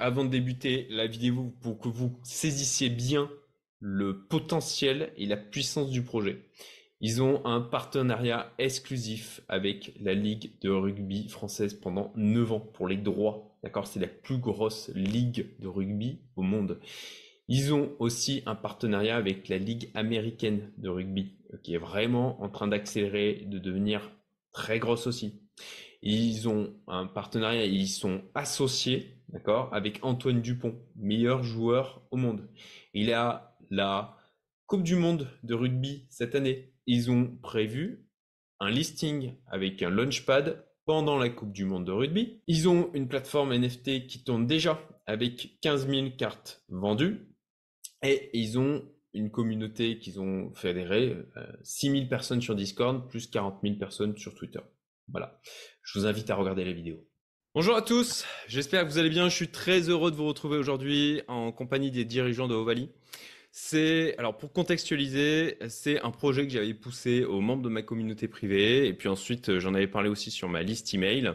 Avant de débuter la vidéo pour que vous saisissiez bien le potentiel et la puissance du projet. Ils ont un partenariat exclusif avec la Ligue de rugby française pendant 9 ans pour les droits. D'accord? C'est la plus grosse ligue de rugby au monde. Ils ont aussi un partenariat avec la Ligue américaine de rugby, qui est vraiment en train d'accélérer, de devenir très grosse aussi. Ils ont un partenariat, ils sont associés, avec Antoine Dupont, meilleur joueur au monde. Il a la Coupe du Monde de rugby cette année. Ils ont prévu un listing avec un launchpad pendant la Coupe du Monde de rugby. Ils ont une plateforme NFT qui tourne déjà avec 15 000 cartes vendues. Et ils ont une communauté qu'ils ont fédérée, 6 euh, 000 personnes sur Discord, plus 40 000 personnes sur Twitter. Voilà. Je vous invite à regarder la vidéo. Bonjour à tous, j'espère que vous allez bien. Je suis très heureux de vous retrouver aujourd'hui en compagnie des dirigeants de Ovalie. C'est alors pour contextualiser, c'est un projet que j'avais poussé aux membres de ma communauté privée et puis ensuite j'en avais parlé aussi sur ma liste email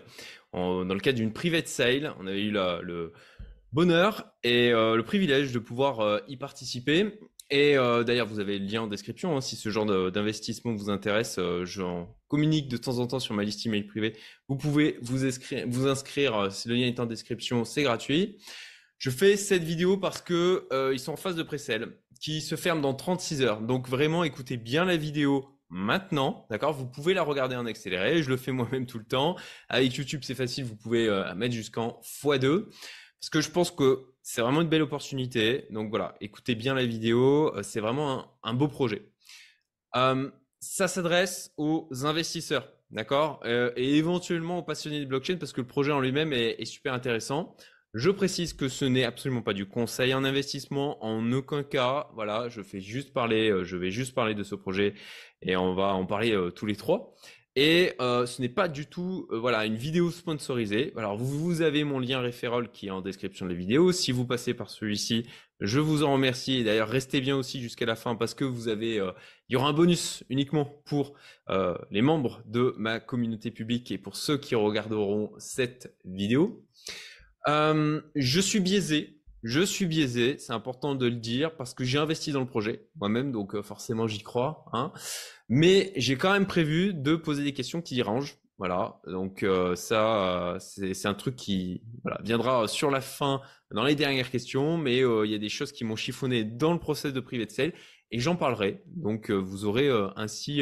dans le cadre d'une private sale. On avait eu le bonheur et euh, le privilège de pouvoir euh, y participer. Et euh, d'ailleurs, vous avez le lien en description hein, si ce genre d'investissement vous intéresse. Communique de temps en temps sur ma liste email privée. Vous pouvez vous inscrire, vous inscrire. le lien est en description, c'est gratuit. Je fais cette vidéo parce que ils sont en phase de pré-sale qui se ferme dans 36 heures. Donc vraiment, écoutez bien la vidéo maintenant, d'accord? Vous pouvez la regarder en accéléré, je le fais moi-même tout le temps. Avec YouTube, c'est facile, vous pouvez euh, mettre jusqu'en x2. Parce que je pense que c'est vraiment une belle opportunité. Donc voilà, écoutez bien la vidéo, euh, c'est vraiment un, beau projet. Euh, ça s'adresse aux investisseurs, d'accord? Et éventuellement aux passionnés de blockchain parce que le projet en lui-même est super intéressant. Je précise que ce n'est absolument pas du conseil en investissement, en aucun cas. Voilà, je fais juste parler, euh, je vais juste parler de ce projet et on va en parler euh, tous les trois. Et euh, ce n'est pas du tout, voilà, une vidéo sponsorisée. Alors vous, avez mon lien référol qui est en description de la vidéo. Si vous passez par celui-ci, je vous en remercie. Et d'ailleurs, restez bien aussi jusqu'à la fin parce que vous avez, il y aura un bonus uniquement pour les membres de ma communauté publique et pour ceux qui regarderont cette vidéo. Euh, je suis biaisé. Je suis biaisé, c'est important de le dire parce que j'ai investi dans le projet moi-même, donc euh, forcément j'y crois. Hein. Mais j'ai quand même prévu de poser des questions qui dérangent. Voilà, donc euh, ça, c'est un truc qui voilà, viendra sur la fin dans les dernières questions, mais il y a des choses qui m'ont chiffonné dans le process de privé de sale et j'en parlerai. Donc vous aurez ainsi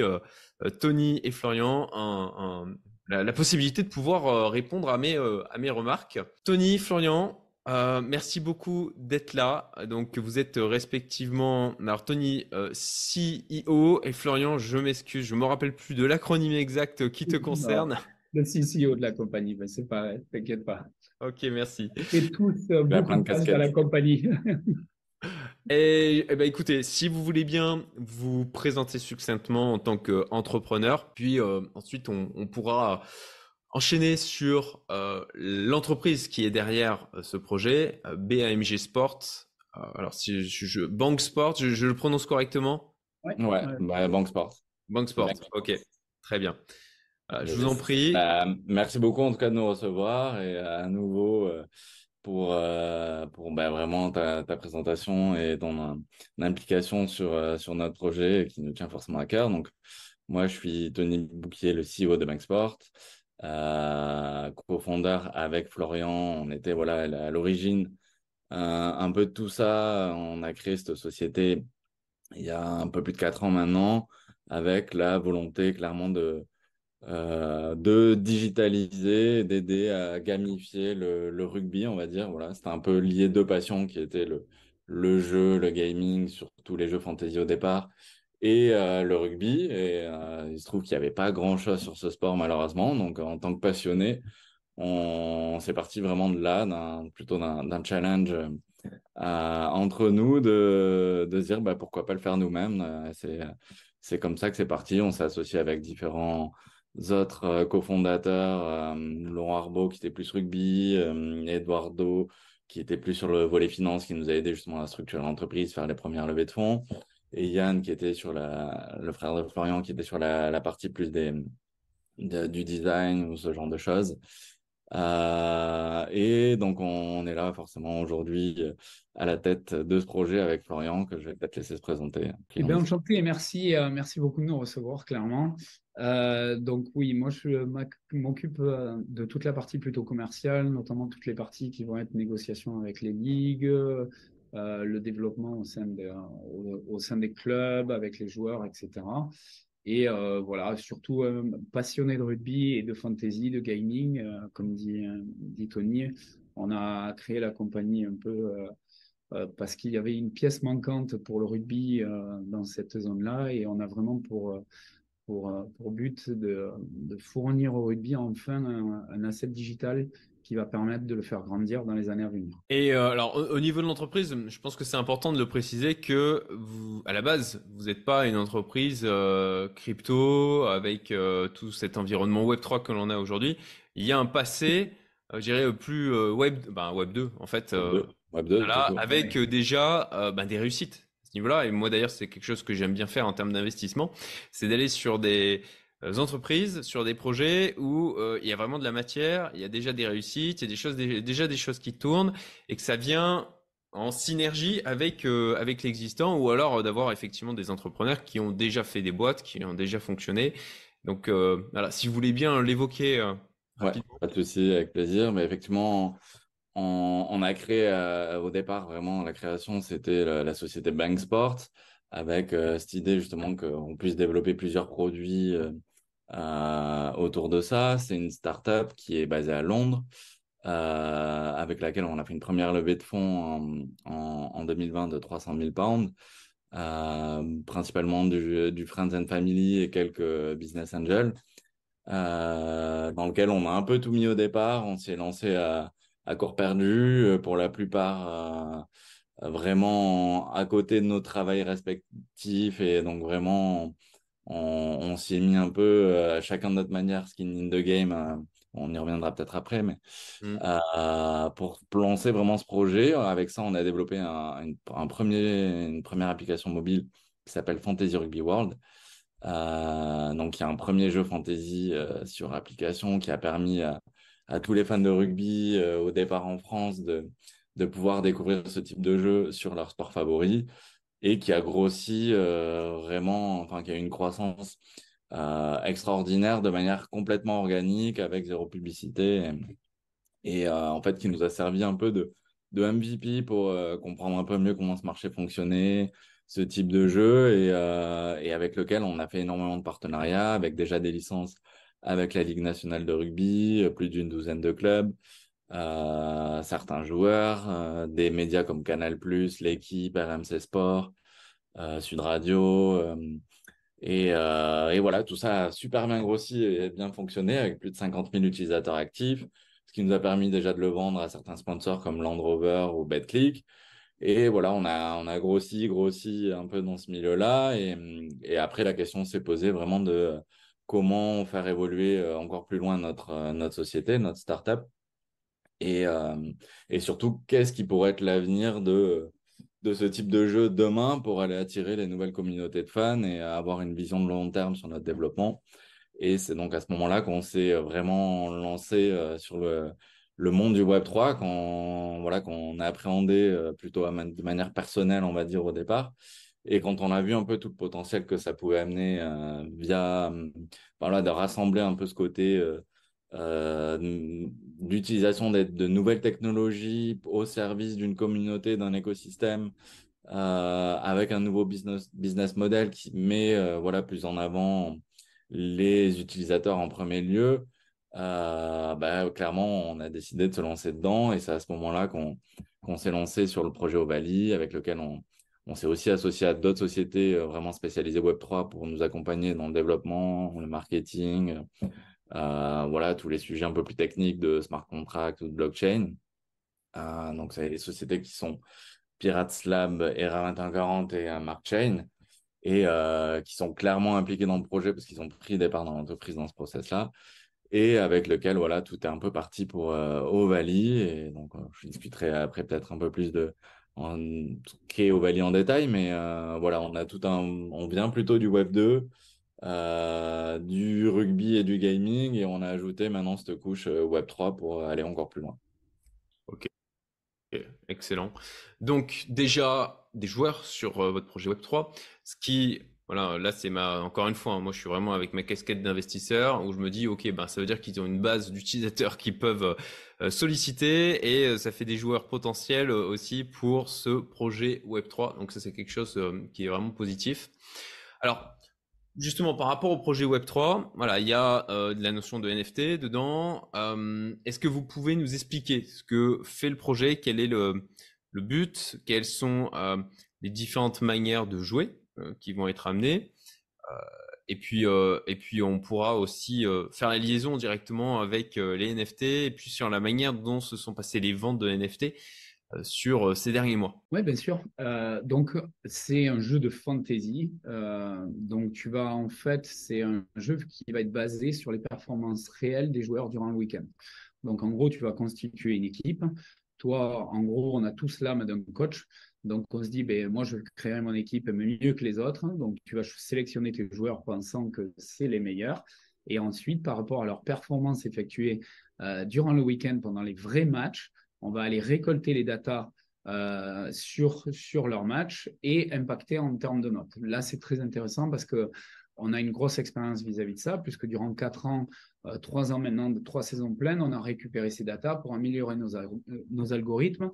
Tony et Florian un, un, la, possibilité de pouvoir euh, répondre à mes, euh, à mes remarques. Tony, Florian, euh, merci beaucoup d'être là. Donc, vous êtes respectivement, alors Tony, CEO et Florian, je m'excuse, je me rappelle plus de l'acronyme exact qui te concerne. le CEO de la compagnie, mais c'est pareil, t'inquiète pas. Ok, merci. Et tous beaucoup de à la compagnie. Et, eh ben, écoutez, si vous voulez bien vous présenter succinctement en tant qu'entrepreneur, puis euh, ensuite on, pourra enchaîner sur euh, l'entreprise qui est derrière euh, ce projet, BAMG Sport. alors si je, Bank Sport, je, le prononce correctement? Ouais, ouais. Bank Sport. Bank Sport, ok, très bien. je vous en prie. Bah, merci beaucoup en tout cas de nous recevoir et à nouveau pour, euh, pour bah, vraiment ta, ta, présentation et ton implication sur, euh, sur notre projet qui nous tient forcément à cœur. Donc, moi, je suis Tony Bouquier, le CEO de Banksport, euh, co-fondeur avec Florian. On était voilà, à l'origine euh, un peu de tout ça. On a créé cette société il y a un peu plus de quatre ans maintenant, avec la volonté clairement de, euh, digitaliser, d'aider à gamifier le, rugby, on va dire. Voilà, c'était un peu lié deux passions qui étaient le, le jeu, le gaming, surtout les jeux fantasy au départ, et euh, le rugby. Et euh, il se trouve qu'il n'y avait pas grand-chose sur ce sport malheureusement. Donc en tant que passionné, on, s'est parti vraiment de là, plutôt d'un challenge entre nous de, de dire bah, pourquoi pas le faire nous-mêmes. c'est comme ça que c'est parti. On s'est associé avec différents autres euh, cofondateurs, euh, Laurent Arbeau qui était plus rugby, euh, Eduardo qui était plus sur le volet finance, qui nous a aidé justement à structurer l'entreprise, faire les premières levées de fonds, et Yann qui était sur la, le frère de Florian qui était sur la, la partie plus des, du design ou ce genre de choses. et donc, on, est là forcément aujourd'hui à la tête de ce projet avec Florian, que je vais peut-être laisser se présenter. Eh bien, enchanté et merci, merci beaucoup de nous recevoir, clairement. donc oui, moi je m'occupe de toute la partie plutôt commerciale, notamment toutes les parties qui vont être négociations avec les ligues, euh, le développement au sein, au, sein, des clubs, avec les joueurs, etc. Et euh, voilà, surtout euh, passionné de rugby et de fantasy, de gaming, comme dit, dit, Tony. On a créé la compagnie un peu parce qu'il y avait une pièce manquante pour le rugby dans cette zone-là et on a vraiment pour, pour, pour but de, de, fournir au rugby enfin un, un asset digital qui va permettre de le faire grandir dans les années à venir. Et euh, alors au, niveau de l'entreprise, je pense que c'est important de le préciser que vous, à la base, vous n'êtes pas une entreprise euh, crypto avec euh, tout cet environnement Web 3 que l'on a aujourd'hui. Il y a un passé, je dirais plus Web, ben, Web 2 en fait, Web 2, avec déjà ben, des réussites à ce niveau-là. Et moi d'ailleurs, c'est quelque chose que j'aime bien faire en termes d'investissement, c'est d'aller sur des entreprises sur des projets où euh, il y a vraiment de la matière, il y a déjà des réussites, il y a des choses, déjà des choses qui tournent et que ça vient en synergie avec euh, avec l'existant ou alors d'avoir effectivement des entrepreneurs qui ont déjà fait des boîtes, qui ont déjà fonctionné. Donc voilà, si vous voulez bien l'évoquer. Ouais, pas de souci, avec plaisir. Mais effectivement, on, a créé au départ vraiment la création, c'était la, la, société Bank Sport avec cette idée justement qu'on puisse développer plusieurs produits euh, autour de ça. C'est une startup qui est basée à Londres, euh, avec laquelle on a fait une première levée de fonds en, en, 2020 de 300 000 pounds, euh, principalement du, du, Friends and Family et quelques business angels, dans lequel on a un peu tout mis au départ. On s'est lancé à, à corps perdu, pour la plupart vraiment à côté de nos travails respectifs et donc vraiment on, s'y est mis un peu euh, chacun de notre manière, skin in the game. Euh, on y reviendra peut-être après, mais mm. euh, pour lancer vraiment ce projet, avec ça, on a développé un, premier, une première application mobile qui s'appelle Fantasy Rugby World. donc, il y a un premier jeu fantasy sur application qui a permis à, tous les fans de rugby au départ en France de, de pouvoir découvrir ce type de jeu sur leur sport favori et qui a grossi euh, vraiment, enfin qui a une croissance euh, extraordinaire de manière complètement organique avec zéro publicité et, euh, en fait qui nous a servi un peu de, MVP pour comprendre un peu mieux comment ce marché fonctionnait, ce type de jeu et, avec lequel on a fait énormément de partenariats avec déjà des licences avec la Ligue nationale de rugby, plus d'une douzaine de clubs. Euh, certains joueurs, euh, des médias comme Canal+, l'équipe, RMC Sport, euh, Sud Radio. Et, et, voilà, tout ça a super bien grossi et bien fonctionné avec plus de 50 000 utilisateurs actifs, ce qui nous a permis déjà de le vendre à certains sponsors comme Land Rover ou BetClick. Et voilà, on a, on a grossi, grossi un peu dans ce milieu-là. Et, et, après, la question s'est posée vraiment de comment faire évoluer encore plus loin notre, notre société, notre startup. Et, euh, et surtout, qu'est-ce qui pourrait être l'avenir de, de ce type de jeu demain pour aller attirer les nouvelles communautés de fans et avoir une vision de long terme sur notre développement? Et c'est donc à ce moment-là qu'on s'est vraiment lancé euh, sur le, le monde du Web3, quand, voilà, qu'on a appréhendé euh, plutôt de manière personnelle, on va dire, au départ. Et quand on a vu un peu tout le potentiel que ça pouvait amener via, voilà, de rassembler un peu ce côté l'utilisation de, nouvelles technologies au service d'une communauté, d'un écosystème, euh, avec un nouveau business, business model qui met euh, voilà, plus en avant les utilisateurs en premier lieu. Euh, bah, clairement, on a décidé de se lancer dedans et c'est à ce moment-là qu'on qu'on s'est lancé sur le projet Ovali, avec lequel on, on s'est aussi associé à d'autres sociétés vraiment spécialisées Web3 pour nous accompagner dans le développement, le marketing, voilà, tous les sujets un peu plus techniques de smart contract ou de blockchain. Euh, donc, c'est les sociétés qui sont Pirates Lab, ERA 2140 et euh, Markchain et qui sont clairement impliqués dans le projet parce qu'ils ont pris des parts dans l'entreprise dans ce process-là et avec lequel voilà tout est un peu parti pour euh, Ovali et donc je discuterai après peut-être un peu plus de en, qu'est Ovali en détail mais voilà on a tout un on vient plutôt du Web 2 du rugby et du gaming, et on a ajouté maintenant cette couche Web3 pour aller encore plus loin. Ok, excellent. Donc déjà des joueurs sur votre projet Web3, ce qui voilà, là c'est ma encore une fois, hein, moi je suis vraiment avec ma casquette d'investisseur où je me dis ok ben ça veut dire qu'ils ont une base d'utilisateurs qui peuvent euh, solliciter et euh, ça fait des joueurs potentiels euh, aussi pour ce projet Web 3. Donc ça c'est quelque chose qui est vraiment positif. Alors justement par rapport au projet Web 3, voilà il y a de la notion de NFT dedans. Est-ce que vous pouvez nous expliquer ce que fait le projet, quel est le but, quelles sont les différentes manières de jouer euh, qui vont être amenés. Euh, et puis, euh, et puis, on pourra aussi faire la liaison directement avec les NFT et puis sur la manière dont se sont passées les ventes de NFT sur ces derniers mois. Oui, bien sûr. donc, c'est un jeu de fantasy. donc, tu vas en fait, c'est un jeu qui va être basé sur les performances réelles des joueurs durant le week-end. Donc, en gros, tu vas constituer une équipe. Toi, en gros, on a tous l'âme d'un coach. Donc, on se dit, ben, moi, je créer mon équipe mieux que les autres. Donc, tu vas sélectionner tes joueurs pensant que c'est les meilleurs. Et ensuite, par rapport à leur performance effectuée euh, durant le week-end pendant les vrais matchs, on va aller récolter les datas euh, sur, sur leur match et impacter en termes de notes. Là, c'est très intéressant parce que on a une grosse expérience vis-à-vis de ça, puisque durant quatre ans, euh, trois ans maintenant, trois saisons pleines, on a récupéré ces datas pour améliorer nos, nos algorithmes,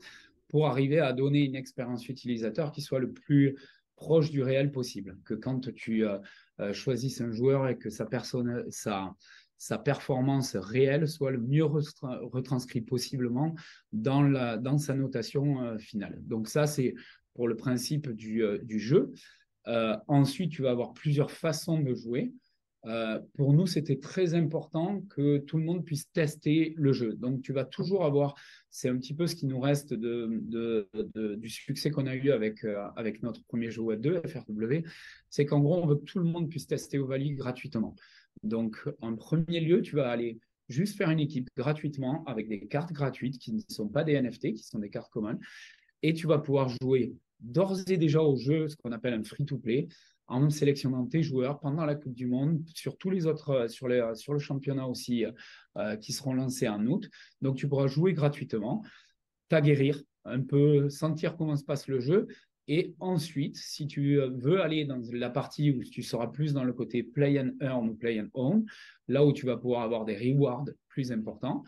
pour arriver à donner une expérience utilisateur qui soit le plus proche du réel possible. Que quand tu euh, euh, choisisses un joueur et que sa, personne, sa, sa performance réelle soit le mieux retranscrit possiblement dans, la, dans sa notation euh, finale. Donc ça, c'est pour le principe du, du jeu. ensuite, tu vas avoir plusieurs façons de jouer. Euh, pour nous, c'était très important que tout le monde puisse tester le jeu. Donc, tu vas toujours avoir, c'est un petit peu ce qui nous reste de, du succès qu'on a eu avec, euh, avec notre premier jeu Web 2, FRW, c'est qu'en gros, on veut que tout le monde puisse tester Ovalie gratuitement. Donc, en premier lieu, tu vas aller juste faire une équipe gratuitement avec des cartes gratuites qui ne sont pas des NFT, qui sont des cartes communes, et tu vas pouvoir jouer d'ores et déjà au jeu, ce qu'on appelle un free-to-play, en sélectionnant tes joueurs pendant la Coupe du Monde, sur tous les autres, euh, euh, sur le championnat aussi, euh, qui seront lancés en août. Donc, tu pourras jouer gratuitement, t'aguerrir un peu, sentir comment se passe le jeu. Et ensuite, si tu veux aller dans la partie où tu seras plus dans le côté play and earn ou play and own, là où tu vas pouvoir avoir des rewards plus importants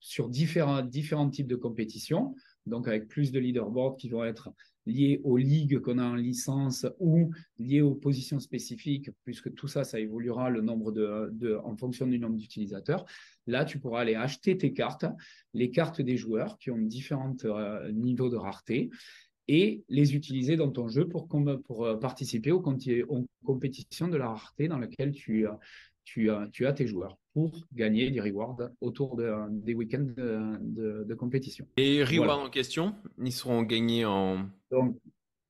sur différents, différents types de compétitions, donc avec plus de leaderboards qui vont être liées aux ligues qu'on a en licence ou liées aux positions spécifiques, puisque tout ça, ça évoluera le nombre de, en fonction du nombre d'utilisateurs. Là, tu pourras aller acheter tes cartes, les cartes des joueurs qui ont différents euh, niveaux de rareté et les utiliser dans ton jeu pour, pour euh, participer aux, compétitions de la rareté dans laquelle tu, tu, tu as tes joueurs pour gagner des rewards autour de, des week-ends de, compétition. Et rewards en question, ils seront gagnés en... Donc,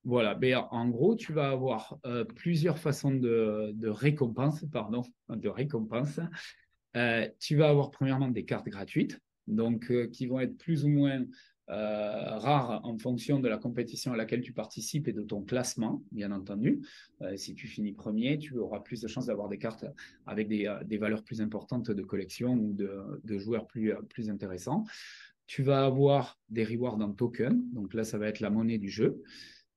voilà, ben, en gros, tu vas avoir euh, plusieurs façons de, de récompense, pardon, de récompense. Euh, tu vas avoir premièrement des cartes gratuites, donc euh, qui vont être plus ou moins euh, rare en fonction de la compétition à laquelle tu participes et de ton classement, bien entendu. Euh, si tu finis premier, tu auras plus de chances d'avoir des cartes avec des, euh, valeurs plus importantes de collection ou de, joueurs plus, plus intéressants. Tu vas avoir des rewards en token, donc là, ça va être la monnaie du jeu,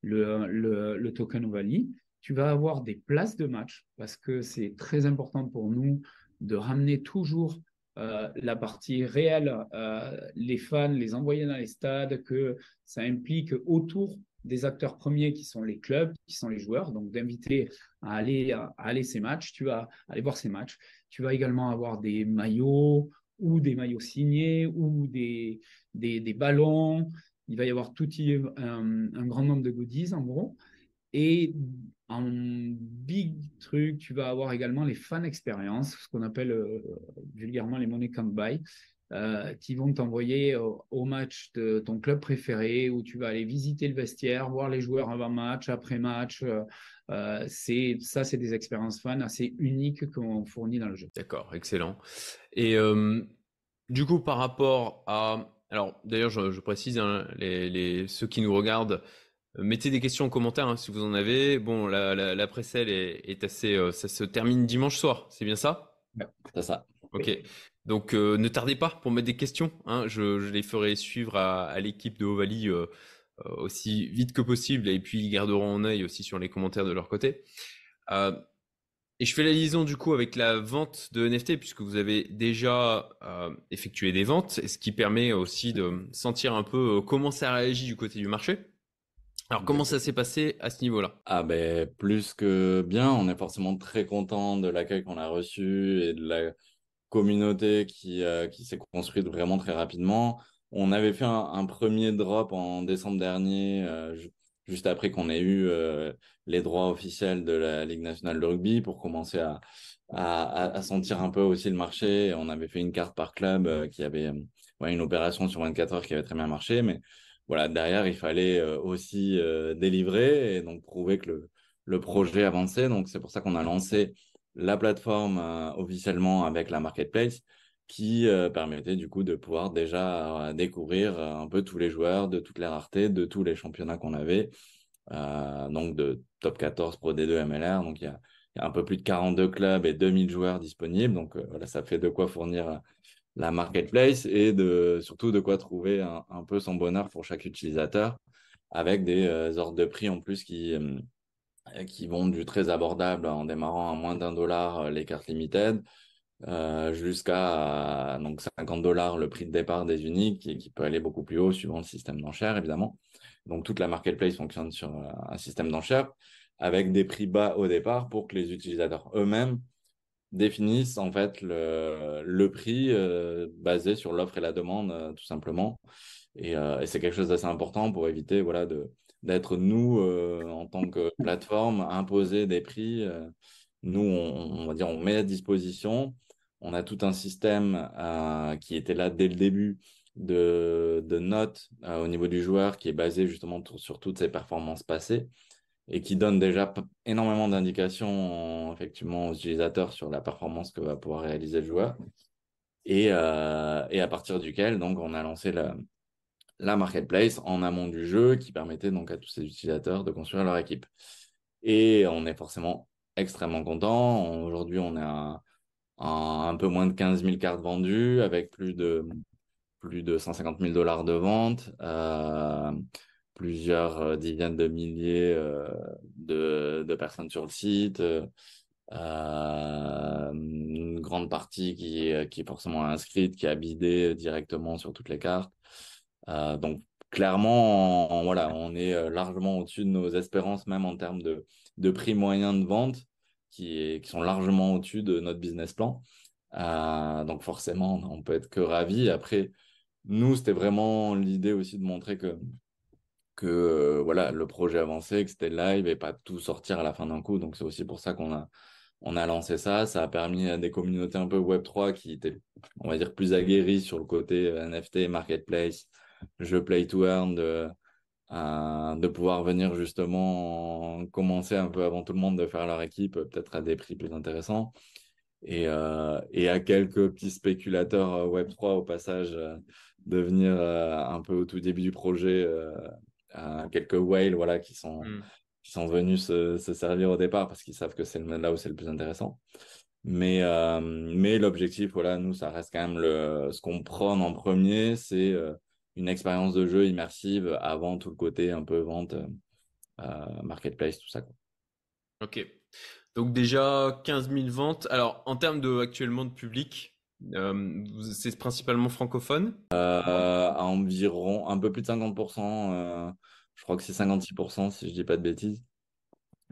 le token Ovali. Tu vas avoir des places de match parce que c'est très important pour nous de ramener toujours euh, la partie réelle, euh, les fans, les envoyer dans les stades, que ça implique autour des acteurs premiers qui sont les clubs, qui sont les joueurs, donc d'inviter à aller, à, aller ces matchs, tu vas aller voir ces matchs. Tu vas également avoir des maillots ou des maillots signés ou des, des, ballons. Il va y avoir tout un, un grand nombre de goodies en gros. Et en big truc, tu vas avoir également les fan expériences, ce qu'on appelle euh, vulgairement les money can't buy, euh, qui vont t'envoyer au, match de ton club préféré, où tu vas aller visiter le vestiaire, voir les joueurs avant match, après match. Euh, c'est ça, c'est des expériences fans assez uniques qu'on fournit dans le jeu. D'accord, excellent. Et du coup, par rapport à, alors d'ailleurs, je, précise, hein, ceux qui nous regardent mettez des questions en commentaire hein, si vous en avez. Bon, la, la, la précelle est, est assez, ça se termine dimanche soir, c'est bien ça? C'est ça. Ok. Donc ne tardez pas pour mettre des questions. Hein. Je, je, les ferai suivre à, à l'équipe de Ovalie aussi vite que possible et puis ils garderont un œil aussi sur les commentaires de leur côté. Euh, et je fais la liaison du coup avec la vente de NFT puisque vous avez déjà euh, effectué des ventes, ce qui permet aussi de sentir un peu euh, comment ça réagit du côté du marché. Alors comment ça s'est passé à ce niveau-là? Ah ben plus que bien, on est forcément très content de l'accueil qu'on a reçu et de la communauté qui, euh, qui s'est construite vraiment très rapidement. On avait fait un, premier drop en décembre dernier, euh, juste après qu'on ait eu euh, les droits officiels de la Ligue nationale de rugby pour commencer à, à, sentir un peu aussi le marché. On avait fait une carte par club qui avait une opération sur 24 heures qui avait très bien marché, mais voilà, derrière, il fallait euh, aussi euh, délivrer et donc prouver que le, projet avançait. Donc, c'est pour ça qu'on a lancé la plateforme officiellement avec la marketplace qui permettait du coup de pouvoir déjà découvrir un peu tous les joueurs, de toutes les raretés, de tous les championnats qu'on avait euh, donc de top 14 Pro D2 MLR. Donc il y a, un peu plus de 42 clubs et 2000 joueurs disponibles. Donc euh, voilà, ça fait de quoi fournir la marketplace et de, surtout de quoi trouver un, peu son bonheur pour chaque utilisateur avec des euh, ordres de prix en plus qui, euh, qui vont du très abordable en démarrant à moins d'un dollar euh, les cartes limited jusqu'à donc 50 dollars le prix de départ des uniques qui peut aller beaucoup plus haut suivant le système d'enchères évidemment. Donc toute la marketplace fonctionne sur un système d'enchères avec des prix bas au départ pour que les utilisateurs eux-mêmes définissent en fait le, prix euh, basé sur l'offre et la demande euh, tout simplement. Et, euh, et c'est quelque chose d'assez important pour éviter voilà de d'être nous en tant que plateforme imposer des prix. Nous on, on, va dire on met à disposition. On a tout un système qui était là dès le début de, de notes au niveau du joueur qui est basé justement sur toutes ses performances passées et qui donne déjà énormément d'indications effectivement aux utilisateurs sur la performance que va pouvoir réaliser le joueur. Et, euh, et à partir duquel donc on a lancé la, la marketplace en amont du jeu qui permettait donc à tous ces utilisateurs de construire leur équipe. Et on est forcément extrêmement content. Aujourd'hui on à, à un peu moins de 15 000 cartes vendues avec plus de plus de 150 000 dollars de vente, euh, plusieurs euh, dizaines de milliers euh, de, personnes sur le site, euh, une grande partie qui, est forcément inscrite, qui a bidé directement sur toutes les cartes. Donc clairement, on, voilà, on est largement au-dessus de nos espérances, même en termes de, prix moyen de vente, qui, sont largement au-dessus de notre business plan. Donc forcément, on peut être que ravi. Après, nous, c'était vraiment l'idée aussi de montrer que, que euh, voilà, le projet avançait, que c'était live et pas tout sortir à la fin d'un coup. Donc, c'est aussi pour ça qu'on a, on a lancé ça. Ça a permis à des communautés un peu Web3 qui étaient, on va dire, plus aguerries sur le côté euh, NFT, marketplace, jeu play to earn, de, euh, de pouvoir venir justement commencer un peu avant tout le monde de faire leur équipe, peut-être à des prix plus intéressants. Et, et à quelques petits spéculateurs euh, Web3 au passage de venir un peu au tout début du projet, à quelques whales voilà, qui, sont, mm. qui sont venus se, se, servir au départ parce qu'ils savent que c'est là où c'est le plus intéressant. Mais, euh, mais l'objectif, voilà, nous, ça reste quand même le, ce qu'on prône en premier, c'est euh, une expérience de jeu immersive avant tout le côté un peu vente, euh, marketplace, tout ça. Quoi. Ok. Donc déjà 15 000 ventes. Alors en termes de actuellement de public, euh, c'est principalement francophone? Euh, À environ un peu plus de 50%. Euh, je crois que c'est 56% si je dis pas de bêtises.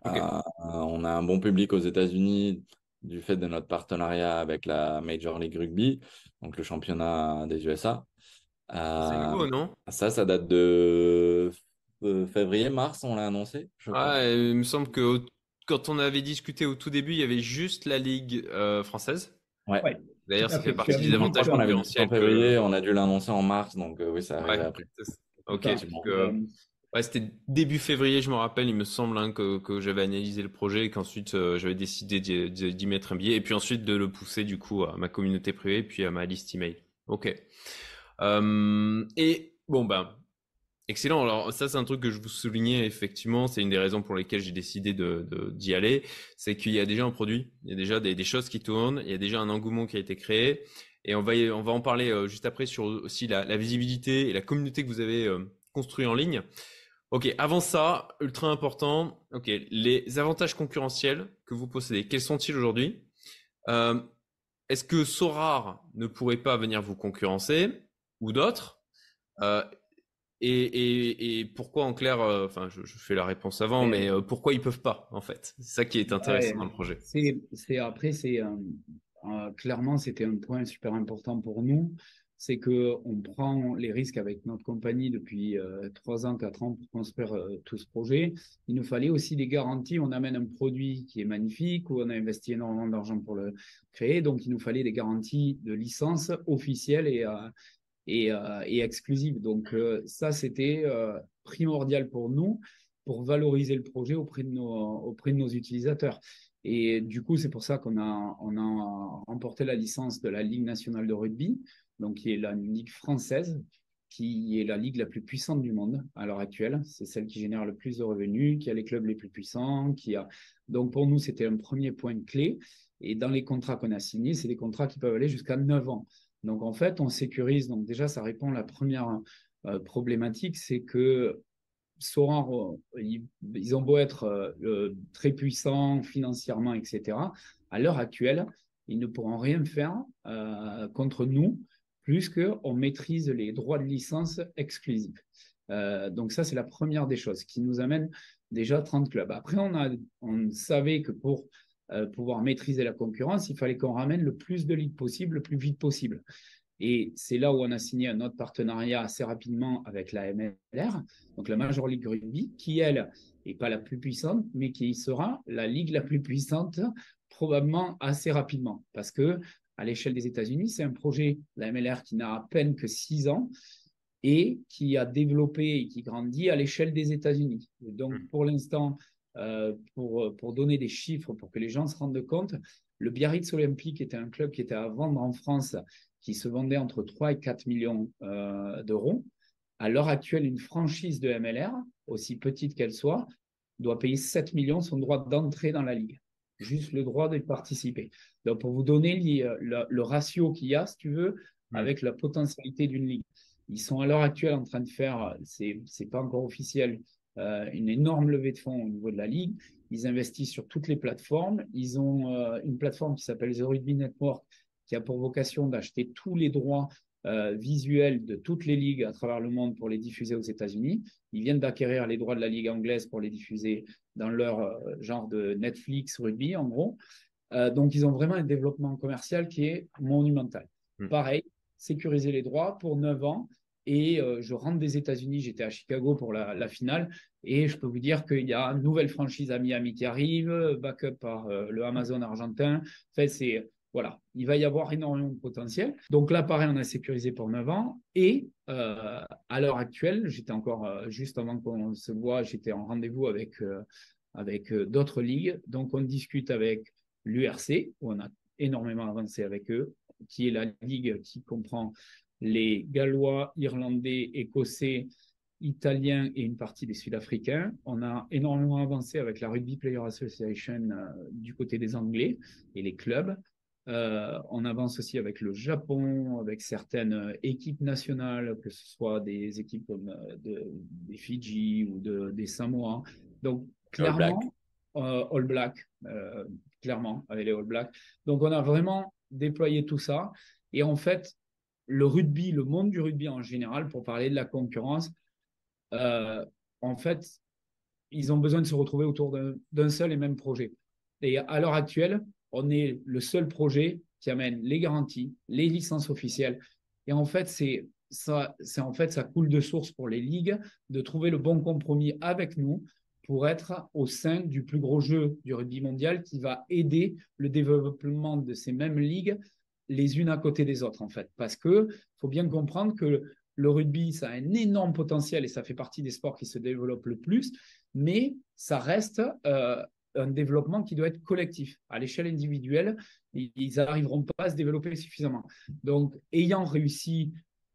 Okay. Euh, on a un bon public aux États-Unis du fait de notre partenariat avec la Major League Rugby, donc le championnat des USA. c'est nouveau, non? Ça, ça date de février, mars, on l'a annoncé. Je ah, il me semble que quand on avait discuté au tout début, il y avait juste la Ligue euh, française. Ouais. ouais. D'ailleurs, ça fait partie des avantages concurrentiels. En février, que... on a dû l'annoncer en mars, donc euh, oui, ça arrive après. Ok, euh, ouais, c'était début février, je me rappelle, il me semble hein, que, que j'avais analysé le projet et qu'ensuite euh, j'avais décidé d'y mettre un billet et puis ensuite de le pousser du coup à ma communauté privée puis à ma liste email. Ok. et bon ben, Excellent. Alors ça, c'est un truc que je vous soulignais effectivement. C'est une des raisons pour lesquelles j'ai décidé d'y aller. C'est qu'il y a déjà un produit, il y a déjà des, choses qui tournent, il y a déjà un engouement qui a été créé. Et on va, on va en parler euh, juste après sur aussi la, visibilité et la communauté que vous avez euh, construit en ligne. Ok, avant ça, ultra important. Ok, les avantages concurrentiels que vous possédez, quels sont-ils aujourd'hui? Euh, Est-ce que Sorar ne pourrait pas venir vous concurrencer ou d'autres? Et, pourquoi en clair, euh, enfin je, fais la réponse avant, mais euh, pourquoi ils peuvent pas en fait? C'est ça qui est intéressant dans le projet. C'est après c'est euh, clairement c'était un point super important pour nous, c'est que on prend les risques avec notre compagnie depuis trois ans, quatre ans pour construire tout ce projet. Il nous fallait aussi des garanties. On amène un produit qui est magnifique où on a investi énormément d'argent pour le créer, donc il nous fallait des garanties de licence officielles et euh, et, exclusive. Donc euh, ça, c'était euh, primordial pour nous pour valoriser le projet auprès de nos, utilisateurs. Et du coup, c'est pour ça qu'on a, remporté la licence de la Ligue nationale de rugby, donc qui est la ligue française, qui est la ligue la plus puissante du monde à l'heure actuelle. C'est celle qui génère le plus de revenus, qui a les clubs les plus puissants. Donc pour nous, c'était un premier point clé. Et dans les contrats qu'on a signés, c'est des contrats qui peuvent aller jusqu'à 9 ans. Donc en fait, on sécurise. Donc déjà, ça répond à la première euh, problématique, c'est que Soran, euh, ils, ont beau être euh, très puissants financièrement, etc. À l'heure actuelle, ils ne pourront rien faire contre nous, plus qu'on maîtrise les droits de licence exclusifs. donc ça, c'est la première des choses qui nous amène déjà 30 clubs. Après, on, savait que pour euh, pouvoir maîtriser la concurrence, il fallait qu'on ramène le plus de ligues possible, le plus vite possible. Et c'est là où on a signé un autre partenariat assez rapidement avec la MLR, donc la Major League Rugby, qui, elle, n'est pas la plus puissante, mais qui sera la ligue la plus puissante probablement assez rapidement. Parce que à l'échelle des États-Unis, c'est un projet, la MLR, qui n'a à peine que six ans et qui a développé et qui grandit à l'échelle des États-Unis. Donc, mmh. pour l'instant, euh, pour, pour donner des chiffres, pour que les gens se rendent compte, le Biarritz Olympique était un club qui était à vendre en France, qui se vendait entre 3 et 4 millions euh, d'euros. À l'heure actuelle, une franchise de MLR, aussi petite qu'elle soit, doit payer 7 millions son droit d'entrée dans la ligue. Juste le droit de participer. Donc, pour vous donner le, le ratio qu'il y a, si tu veux, avec la potentialité d'une ligue. Ils sont à l'heure actuelle en train de faire, c'est, c'est pas encore officiel, euh, une énorme levée de fonds au niveau de la ligue. Ils investissent sur toutes les plateformes. Ils ont euh, une plateforme qui s'appelle The Rugby Network qui a pour vocation d'acheter tous les droits euh, visuels de toutes les ligues à travers le monde pour les diffuser aux États-Unis. Ils viennent d'acquérir les droits de la ligue anglaise pour les diffuser dans leur genre de Netflix rugby, en gros. donc, ils ont vraiment un développement commercial qui est monumental. Hmm. Pareil, sécuriser les droits pour 9 ans et euh, je rentre des États-Unis, j'étais à Chicago pour la, finale, et je peux vous dire qu'il y a une nouvelle franchise à Miami qui arrive, backup par euh, le Amazon argentin. En fait, c'est voilà, il va y avoir énormément de potentiel. Donc là, pareil, on a sécurisé pour 9 ans. Et euh, à l'heure actuelle, j'étais encore, juste avant qu'on se voit, j'étais en rendez-vous avec, avec d'autres ligues. Donc on discute avec l'URC, où on a énormément avancé avec eux, qui est la ligue qui comprend les Gallois, Irlandais, Écossais, Italiens et une partie des Sud-Africains. On a énormément avancé avec la Rugby Player Association euh, du côté des Anglais et les clubs. Euh, on avance aussi avec le Japon, avec certaines euh, équipes nationales, que ce soit des équipes comme des Fidji ou de, des Samoa. Donc, clairement, All Black, clairement, avec les All Blacks. Donc, on a vraiment déployé tout ça. Et en fait, le rugby, le monde du rugby en général, pour parler de la concurrence, euh, en fait, ils ont besoin de se retrouver autour d'un seul et même projet. Et à l'heure actuelle, on est le seul projet qui amène les garanties, les licences officielles. Et en fait, c'est ça, en fait ça coule de source pour les ligues de trouver le bon compromis avec nous pour être au sein du plus gros jeu du rugby mondial qui va aider le développement de ces mêmes ligues les unes à côté des autres, en fait. Parce que faut bien comprendre que le rugby, ça a un énorme potentiel et ça fait partie des sports qui se développent le plus, mais ça reste euh, un développement qui doit être collectif. À l'échelle individuelle, ils n'arriveront pas à se développer suffisamment. Donc, ayant réussi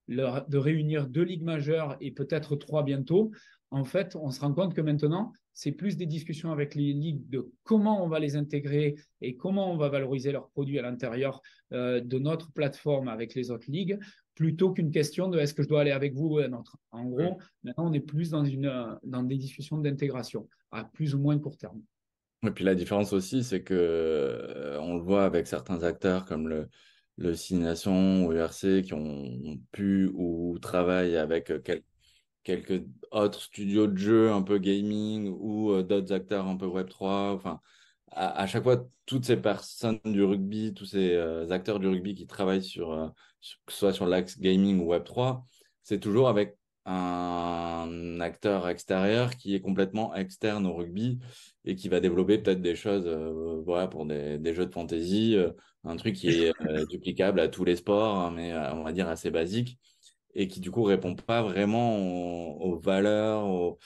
de réunir deux ligues majeures et peut-être trois bientôt, en fait, on se rend compte que maintenant, c'est plus des discussions avec les ligues de comment on va les intégrer et comment on va valoriser leurs produits à l'intérieur euh, de notre plateforme avec les autres ligues, plutôt qu'une question de est-ce que je dois aller avec vous ou un autre. En gros, maintenant, on est plus dans, une, dans des discussions d'intégration, à plus ou moins court terme. Et puis la différence aussi, c'est que euh, on le voit avec certains acteurs comme le, le ou URC qui ont pu ou travaillent avec quelques autres studios de jeux un peu gaming ou euh, d'autres acteurs un peu Web3. Enfin, à, chaque fois, toutes ces personnes du rugby, tous ces euh, acteurs du rugby qui travaillent sur, que ce soit sur l'axe gaming ou Web3, c'est toujours avec un acteur extérieur qui est complètement externe au rugby et qui va développer peut-être des choses euh, voilà, pour des, des, jeux de fantasy, euh, un truc qui est euh, duplicable à tous les sports, hein, mais on va dire assez basique, et qui du coup répond pas vraiment aux, valeurs,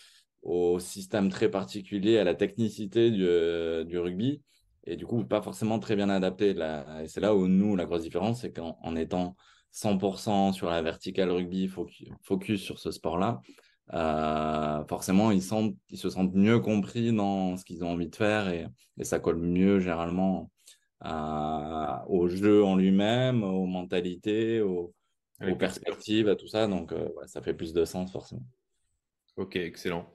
au, système très particulier, à la technicité du, du, rugby, et du coup pas forcément très bien adapté. Là. Et c'est là où nous, la grosse différence, c'est qu'en étant 100% sur la verticale rugby, focus sur ce sport-là, euh, forcément, ils, se sentent mieux compris dans ce qu'ils ont envie de faire et, ça colle mieux généralement euh, au jeu en lui-même, aux mentalités, aux, perspectives, à tout ça. Donc, euh, ça fait plus de sens forcément. Ok, excellent.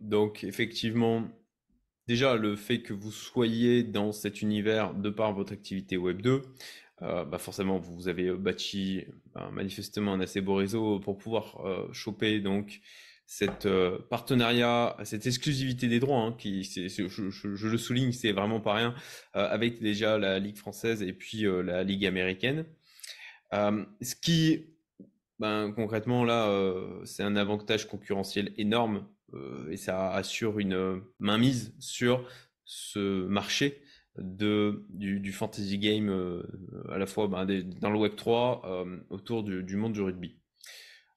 donc, effectivement, déjà, le fait que vous soyez dans cet univers de par votre activité Web 2, euh, bah forcément vous avez euh, bâti manifestement un assez beau réseau pour pouvoir euh, choper donc cette partenariat, cette exclusivité des droits, hein, qui, je, je, je, le souligne, c'est vraiment pas rien, avec déjà la Ligue française et puis la Ligue américaine. Ce qui, ben, concrètement là, c'est un avantage concurrentiel énorme et ça assure une mainmise sur ce marché de, du, fantasy game euh, à la fois ben, dans le Web 3 euh, autour du, monde du rugby.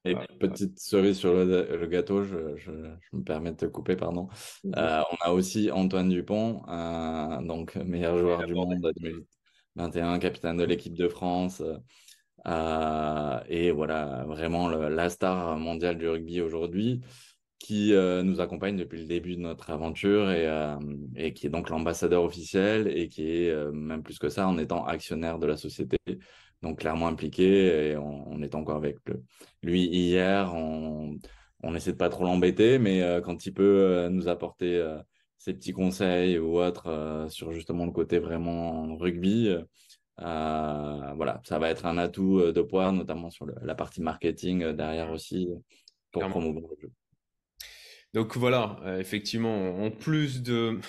Et petite cerise sur le, gâteau, je, je, me permets de te couper, pardon. Euh, on a aussi Antoine Dupont, donc meilleur joueur du monde 2021, capitaine de l'équipe de France. Et voilà, vraiment la star mondiale du rugby aujourd'hui qui euh, nous accompagne depuis le début de notre aventure et, euh, qui est donc l'ambassadeur officiel et qui est euh, même plus que ça en étant actionnaire de la société, donc clairement impliqué et on, est encore avec lui hier. On, on essaie de pas trop l'embêter, mais quand il peut nous apporter ses petits conseils ou autres sur justement le côté vraiment rugby, voilà, ça va être un atout de poids, notamment sur la partie marketing derrière aussi pour promouvoir le jeu. Donc voilà, euh, effectivement, en plus de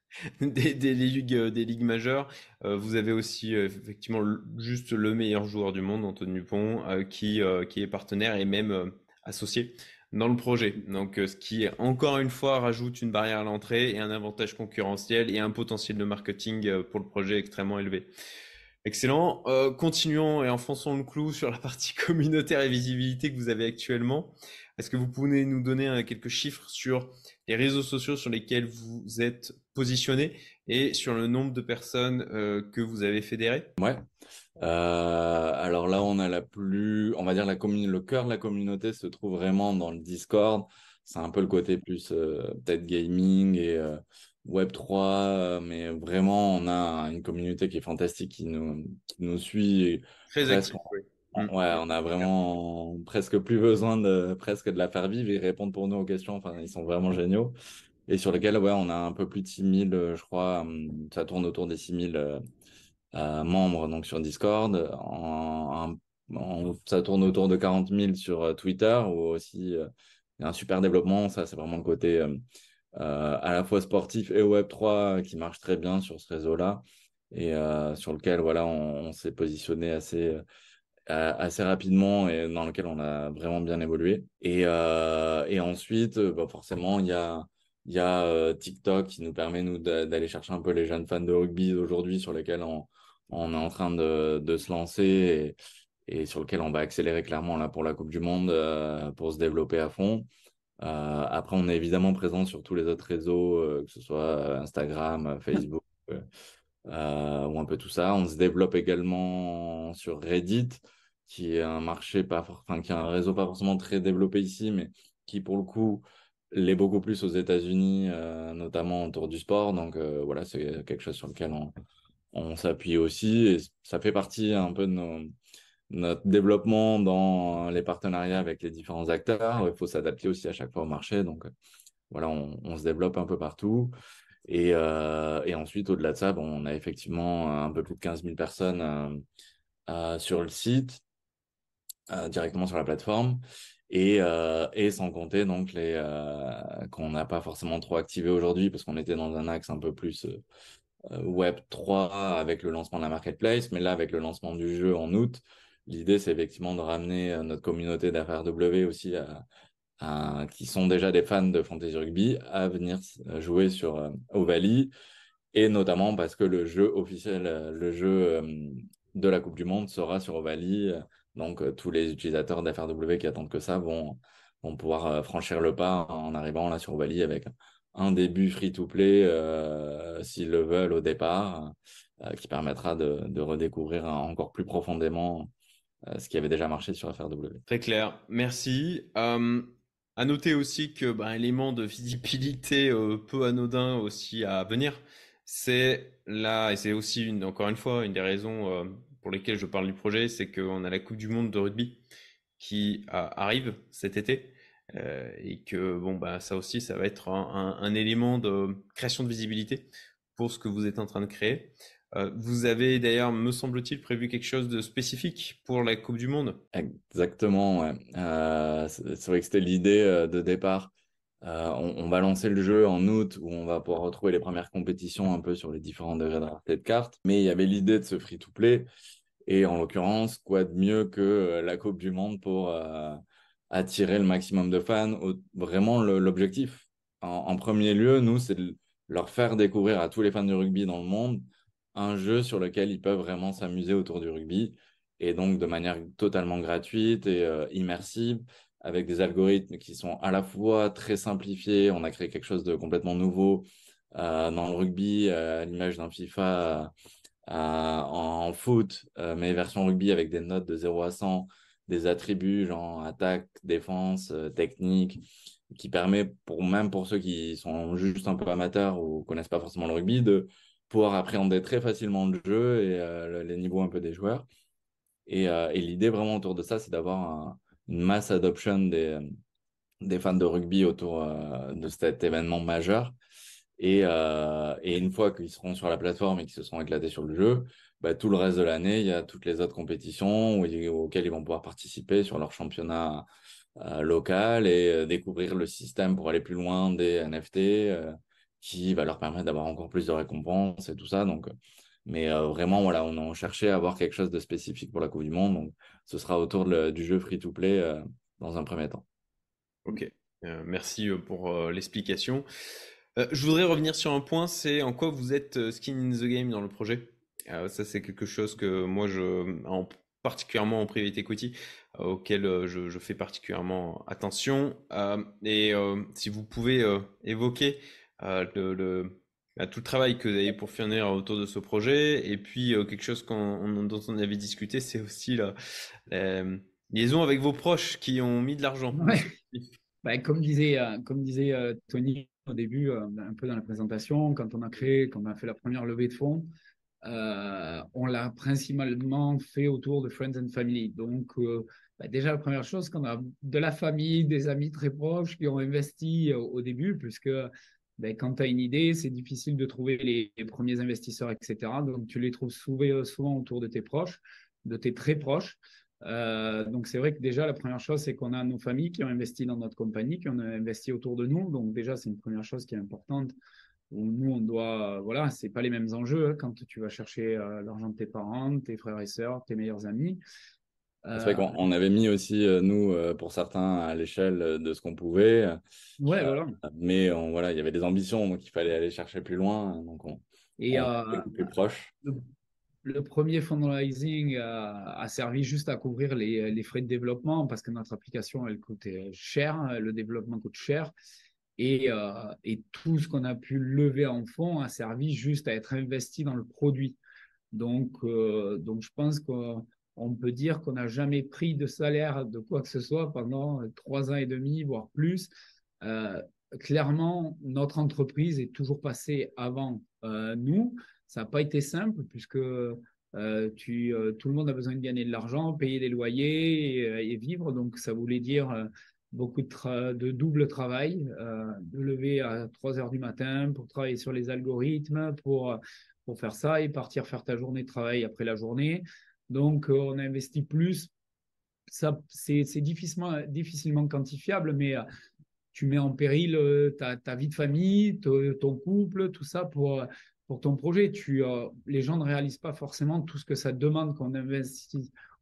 des, ligues, euh, des ligues majeures, euh, vous avez aussi effectivement juste le meilleur joueur du monde, Antoine Dupont, qui, qui est partenaire et même associé dans le projet. Donc, ce qui encore une fois rajoute une barrière à l'entrée et un avantage concurrentiel et un potentiel de marketing pour le projet extrêmement élevé. Excellent. continuons et enfonçons le clou sur la partie communautaire et visibilité que vous avez actuellement. Est-ce que vous pouvez nous donner euh, quelques chiffres sur les réseaux sociaux sur lesquels vous êtes positionné et sur le nombre de personnes euh, que vous avez fédérées? Ouais. Euh, alors là, on a la plus, on va dire la commune, le cœur de la communauté se trouve vraiment dans le Discord. C'est un peu le côté plus peut-être gaming et Web 3, mais vraiment, on a une communauté qui est fantastique, qui nous, qui nous suit. Très active. Mm. Ouais, on a vraiment presque plus besoin de presque de la faire vivre et répondre pour nous aux questions. Enfin, ils sont vraiment géniaux. Et sur lesquels, ouais, on a un peu plus de 6000, je crois. Hum, ça tourne autour des 6000 euh, euh, membres donc sur Discord. En, ça tourne autour de 40 000 sur euh, Twitter où aussi il y a un super développement. Ça, c'est vraiment le côté à la fois sportif et Web3 qui marche très bien sur ce réseau-là et sur lequel voilà, on s'est positionné assez assez rapidement et dans lequel on a vraiment bien évolué. Et, euh, et ensuite, euh, bah forcément, il y a, y a euh, TikTok qui nous permet nous d'aller chercher un peu les jeunes fans de rugby d'aujourd'hui sur lesquels on, on, est en train de, de se lancer et, sur lequel on va accélérer clairement là pour la Coupe du Monde euh, pour se développer à fond. Euh, après, on est évidemment présent sur tous les autres réseaux, que ce soit Instagram, Facebook. Euh, ou un peu tout ça. On se développe également sur Reddit qui est un marché pas, enfin, qui a un réseau pas forcément très développé ici, mais qui pour le coup l'est beaucoup plus aux États-Unis, notamment autour du sport. Donc voilà, c'est quelque chose sur lequel on, on s'appuie aussi et ça fait partie un peu de nos, notre développement dans les partenariats avec les différents acteurs. Il faut s'adapter aussi à chaque fois au marché. Donc voilà, on, se développe un peu partout. Et, euh, et ensuite, au-delà de ça, bon, on a effectivement un peu plus de 15 000 personnes euh, euh, sur le site, euh, directement sur la plateforme. Et, euh, et sans compter donc les qu'on n'a pas forcément trop activé aujourd'hui parce qu'on était dans un axe un peu plus Web 3 avec le lancement de la marketplace, mais là avec le lancement du jeu en août, l'idée c'est effectivement de ramener notre communauté d'affaires W aussi à, qui sont déjà des fans de Fantasy Rugby à venir jouer sur euh, Ovalie et notamment parce que le jeu officiel, euh, le jeu euh, de la Coupe du Monde sera sur Ovalie. Donc tous les utilisateurs d'FRW qui attendent que ça vont, vont pouvoir franchir le pas en arrivant là sur Ovalie avec un début free-to-play s'ils le veulent au départ, qui permettra de, de, redécouvrir encore plus profondément ce qui avait déjà marché sur FRW. Très clair, merci. À noter aussi que bah, élément de visibilité euh, peu anodin aussi à venir, c'est là, et c'est aussi encore une fois une des raisons euh, pour lesquelles je parle du projet, c'est qu'on a la Coupe du Monde de rugby qui euh, arrive cet été. Euh, et que bon bah ça aussi ça va être un, élément de création de visibilité pour ce que vous êtes en train de créer. Euh, vous avez d'ailleurs, me semble-t-il, prévu quelque chose de spécifique pour la Coupe du Monde? Exactement, ouais. Euh, c'est vrai que c'était l'idée euh, de départ. On, va lancer le jeu en août où on va pouvoir retrouver les premières compétitions un peu sur les différents degrés de rareté de cartes. Mais il y avait l'idée de ce free-to-play. Et en l'occurrence, quoi de mieux que la Coupe du Monde pour attirer le maximum de fans Vraiment, l'objectif, en, en, premier lieu, nous, c'est de leur faire découvrir à tous les fans de rugby dans le monde un jeu sur lequel ils peuvent vraiment s'amuser autour du rugby et donc de manière totalement gratuite et euh, immersive avec des algorithmes qui sont à la fois très simplifiés. On a créé quelque chose de complètement nouveau euh, dans le rugby, euh, à l'image d'un FIFA en, foot, mais version rugby avec des notes de 0 à 100, des attributs genre attaque, défense, technique, qui permet pour même pour ceux qui sont juste un peu amateurs ou connaissent pas forcément le rugby de pouvoir appréhender très facilement le jeu et euh, les niveaux un peu des joueurs. Et, euh, et l'idée vraiment autour de ça, c'est d'avoir une mass adoption des, des fans de rugby autour euh, de cet événement majeur. Et, et une fois qu'ils seront sur la plateforme et qu'ils se seront éclatés sur le jeu, bah, tout le reste de l'année, il y a toutes les autres compétitions où, auxquelles ils vont pouvoir participer sur leur championnat local et découvrir le système pour aller plus loin des NFT qui va leur permettre d'avoir encore plus de récompenses et tout ça. Donc, mais euh, vraiment, voilà, on a cherché à avoir quelque chose de spécifique pour la Coupe du Monde. Donc, ce sera autour du jeu free-to-play euh, dans un premier temps. Ok, euh, merci pour l'explication. je voudrais revenir sur un point, c'est en quoi vous êtes skin in the game dans le projet. ça, c'est quelque chose que moi, je, en, particulièrement en private equity, auquel je, fais particulièrement attention. et si vous pouvez évoquer euh, le, le bah, tout le travail que vous avez pour finir autour de ce projet. Et puis, euh, quelque chose qu'on, dont on avait discuté, c'est aussi la, la, liaison avec vos proches qui ont mis de l'argent. Ouais. Bah, comme disait, euh, comme disait euh, Tony au début, euh, un peu dans la présentation, quand on a créé, quand on a fait la première levée de fonds, on l'a principalement fait autour de Friends and Family. Donc, bah, déjà, la première chose, qu'on a de la famille, des amis très proches qui ont investi au, au début, puisque ben, quand tu as une idée, c'est difficile de trouver les, premiers investisseurs, etc. Donc, tu les trouves souvent, souvent autour de tes proches, de tes très proches. Euh, donc, c'est vrai que déjà, la première chose, c'est qu'on a nos familles qui ont investi dans notre compagnie, qui ont investi autour de nous. Donc, déjà, c'est une première chose qui est importante. Où nous, on doit, voilà, c'est pas les mêmes enjeux hein, quand tu vas chercher euh, l'argent de tes parents, tes frères et sœurs, tes meilleurs amis. C'est vrai qu'on avait mis aussi, euh, nous, euh, pour certains, à l'échelle de ce qu'on pouvait. Ouais, euh, voilà. Mais on, voilà, il y avait des ambitions, donc il fallait aller chercher plus loin. Donc on, Et on euh, plus proche. Le, le, premier fundraising a, servi juste à couvrir les, les, frais de développement parce que notre application, elle coûtait cher, le développement coûte cher. Et, euh, et tout ce qu'on a pu lever en fonds a servi juste à être investi dans le produit. Donc, donc je pense que on peut dire qu'on n'a jamais pris de salaire de quoi que ce soit pendant trois ans et demi, voire plus. Euh, clairement, notre entreprise est toujours passée avant euh, nous. Ça n'a pas été simple puisque euh, tout le monde a besoin de gagner de l'argent, payer des loyers et, vivre. Donc, ça voulait dire beaucoup de, double travail, de lever à 3 heures du matin pour travailler sur les algorithmes, pour faire ça et partir faire ta journée de travail après la journée. Donc, on a investi plus. Ça, c'est difficilement, quantifiable, mais tu mets en péril euh, ta, vie de famille, ton couple, tout ça pour, ton projet. Tu, euh, les gens ne réalisent pas forcément tout ce que ça demande comme,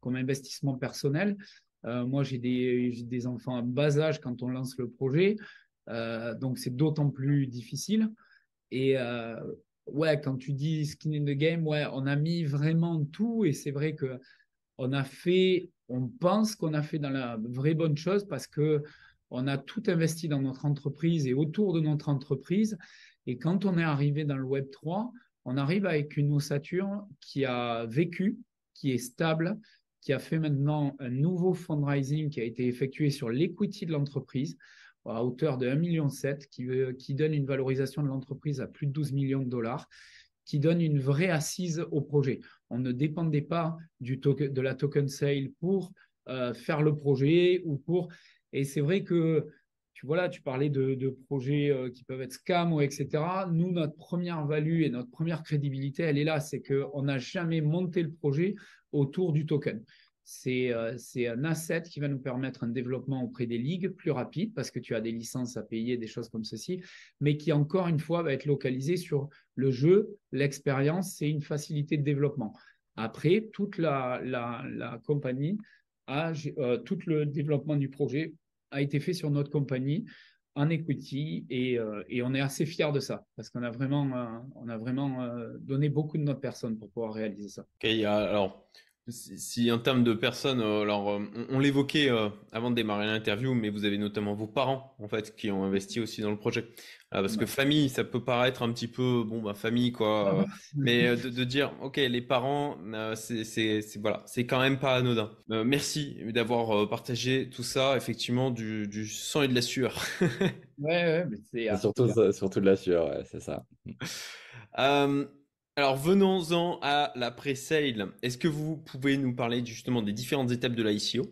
comme investissement personnel. Euh, moi, j'ai des, des, enfants à bas âge quand on lance le projet, donc c'est d'autant plus difficile. Et ouais, quand tu dis skin in the game, ouais, on a mis vraiment tout et c'est vrai que on a fait, on pense qu'on a fait dans la vraie bonne chose parce que on a tout investi dans notre entreprise et autour de notre entreprise. Et quand on est arrivé dans le Web 3, on arrive avec une ossature qui a vécu, qui est stable, qui a fait maintenant un nouveau fundraising qui a été effectué sur l'equity de l'entreprise à hauteur de 1,7 million, qui, qui donne une valorisation de l'entreprise à plus de 12 millions de dollars, qui donne une vraie assise au projet. On ne dépendait pas de la token sale pour euh, faire le projet ou pour et c'est vrai que tu vois là, tu parlais de, projets euh, qui peuvent être scam ou etc. Nous, notre première value et notre première crédibilité, elle est là, c'est qu'on n'a jamais monté le projet autour du token. Euh, c'est un asset qui va nous permettre un développement auprès des ligues plus rapide parce que tu as des licences à payer, des choses comme ceci, mais qui encore une fois va être localisé sur le jeu, l'expérience, c'est une facilité de développement. Après, toute la, la, compagnie a, euh, tout le développement du projet a été fait sur notre compagnie en equity et, euh, et on est assez fiers de ça parce qu'on a vraiment, euh, on a vraiment euh, donné beaucoup de notre personne pour pouvoir réaliser ça. Ok, alors si, en termes de personnes, alors on, l'évoquait avant de démarrer l'interview, mais vous avez notamment vos parents en fait qui ont investi aussi dans le projet. Ah, parce que famille, ça peut paraître un petit peu, bon, bah, famille, quoi. Euh, mais euh, de, de, dire, OK, les parents, euh, c'est, c'est, c'est, voilà, c'est quand même pas anodin. merci d'avoir partagé tout ça, effectivement, du, du sang et de la sueur. ouais, ouais, mais c'est. surtout, surtout de la sueur, ouais, c'est ça. Alors, venons-en à la pre-sale. Est-ce que vous pouvez nous parler justement des différentes étapes de l'ICO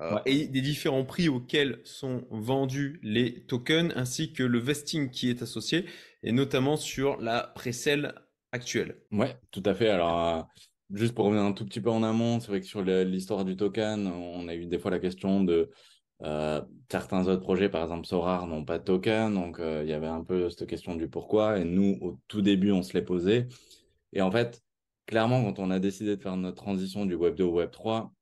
euh, et des différents prix auxquels sont vendus les tokens, ainsi que le vesting qui est associé, et notamment sur la pré-sale actuelle? Ouais, tout à fait. Alors, euh, juste pour revenir un tout petit peu en amont, c'est vrai que sur l'histoire du token, on a eu des fois la question de euh, certains autres projets, par exemple Sorar, n'ont pas de token, donc il y avait un peu cette question du pourquoi, et nous, au tout début, on se l'est posé. Et en fait, clairement, quand on a décidé de faire notre transition du Web 2 au Web 3,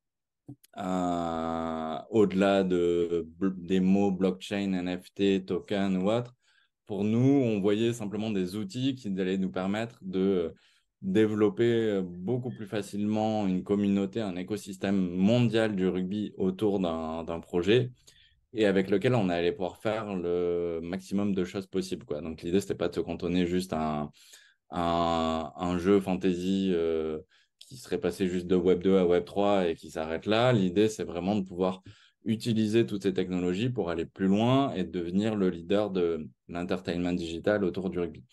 euh, au-delà de, des mots blockchain, NFT, token ou autre. Pour nous, on voyait simplement des outils qui allaient nous permettre de développer beaucoup plus facilement une communauté, un écosystème mondial du rugby autour d'un projet et avec lequel on allait pouvoir faire le maximum de choses possibles. Donc l'idée, c'était pas de se cantonner juste à un, jeu fantasy qui serait passé juste de Web 2 à Web 3 et qui s'arrête là. L'idée, c'est vraiment de pouvoir utiliser toutes ces technologies pour aller plus loin et devenir le leader de l'entertainment digital autour du rugby.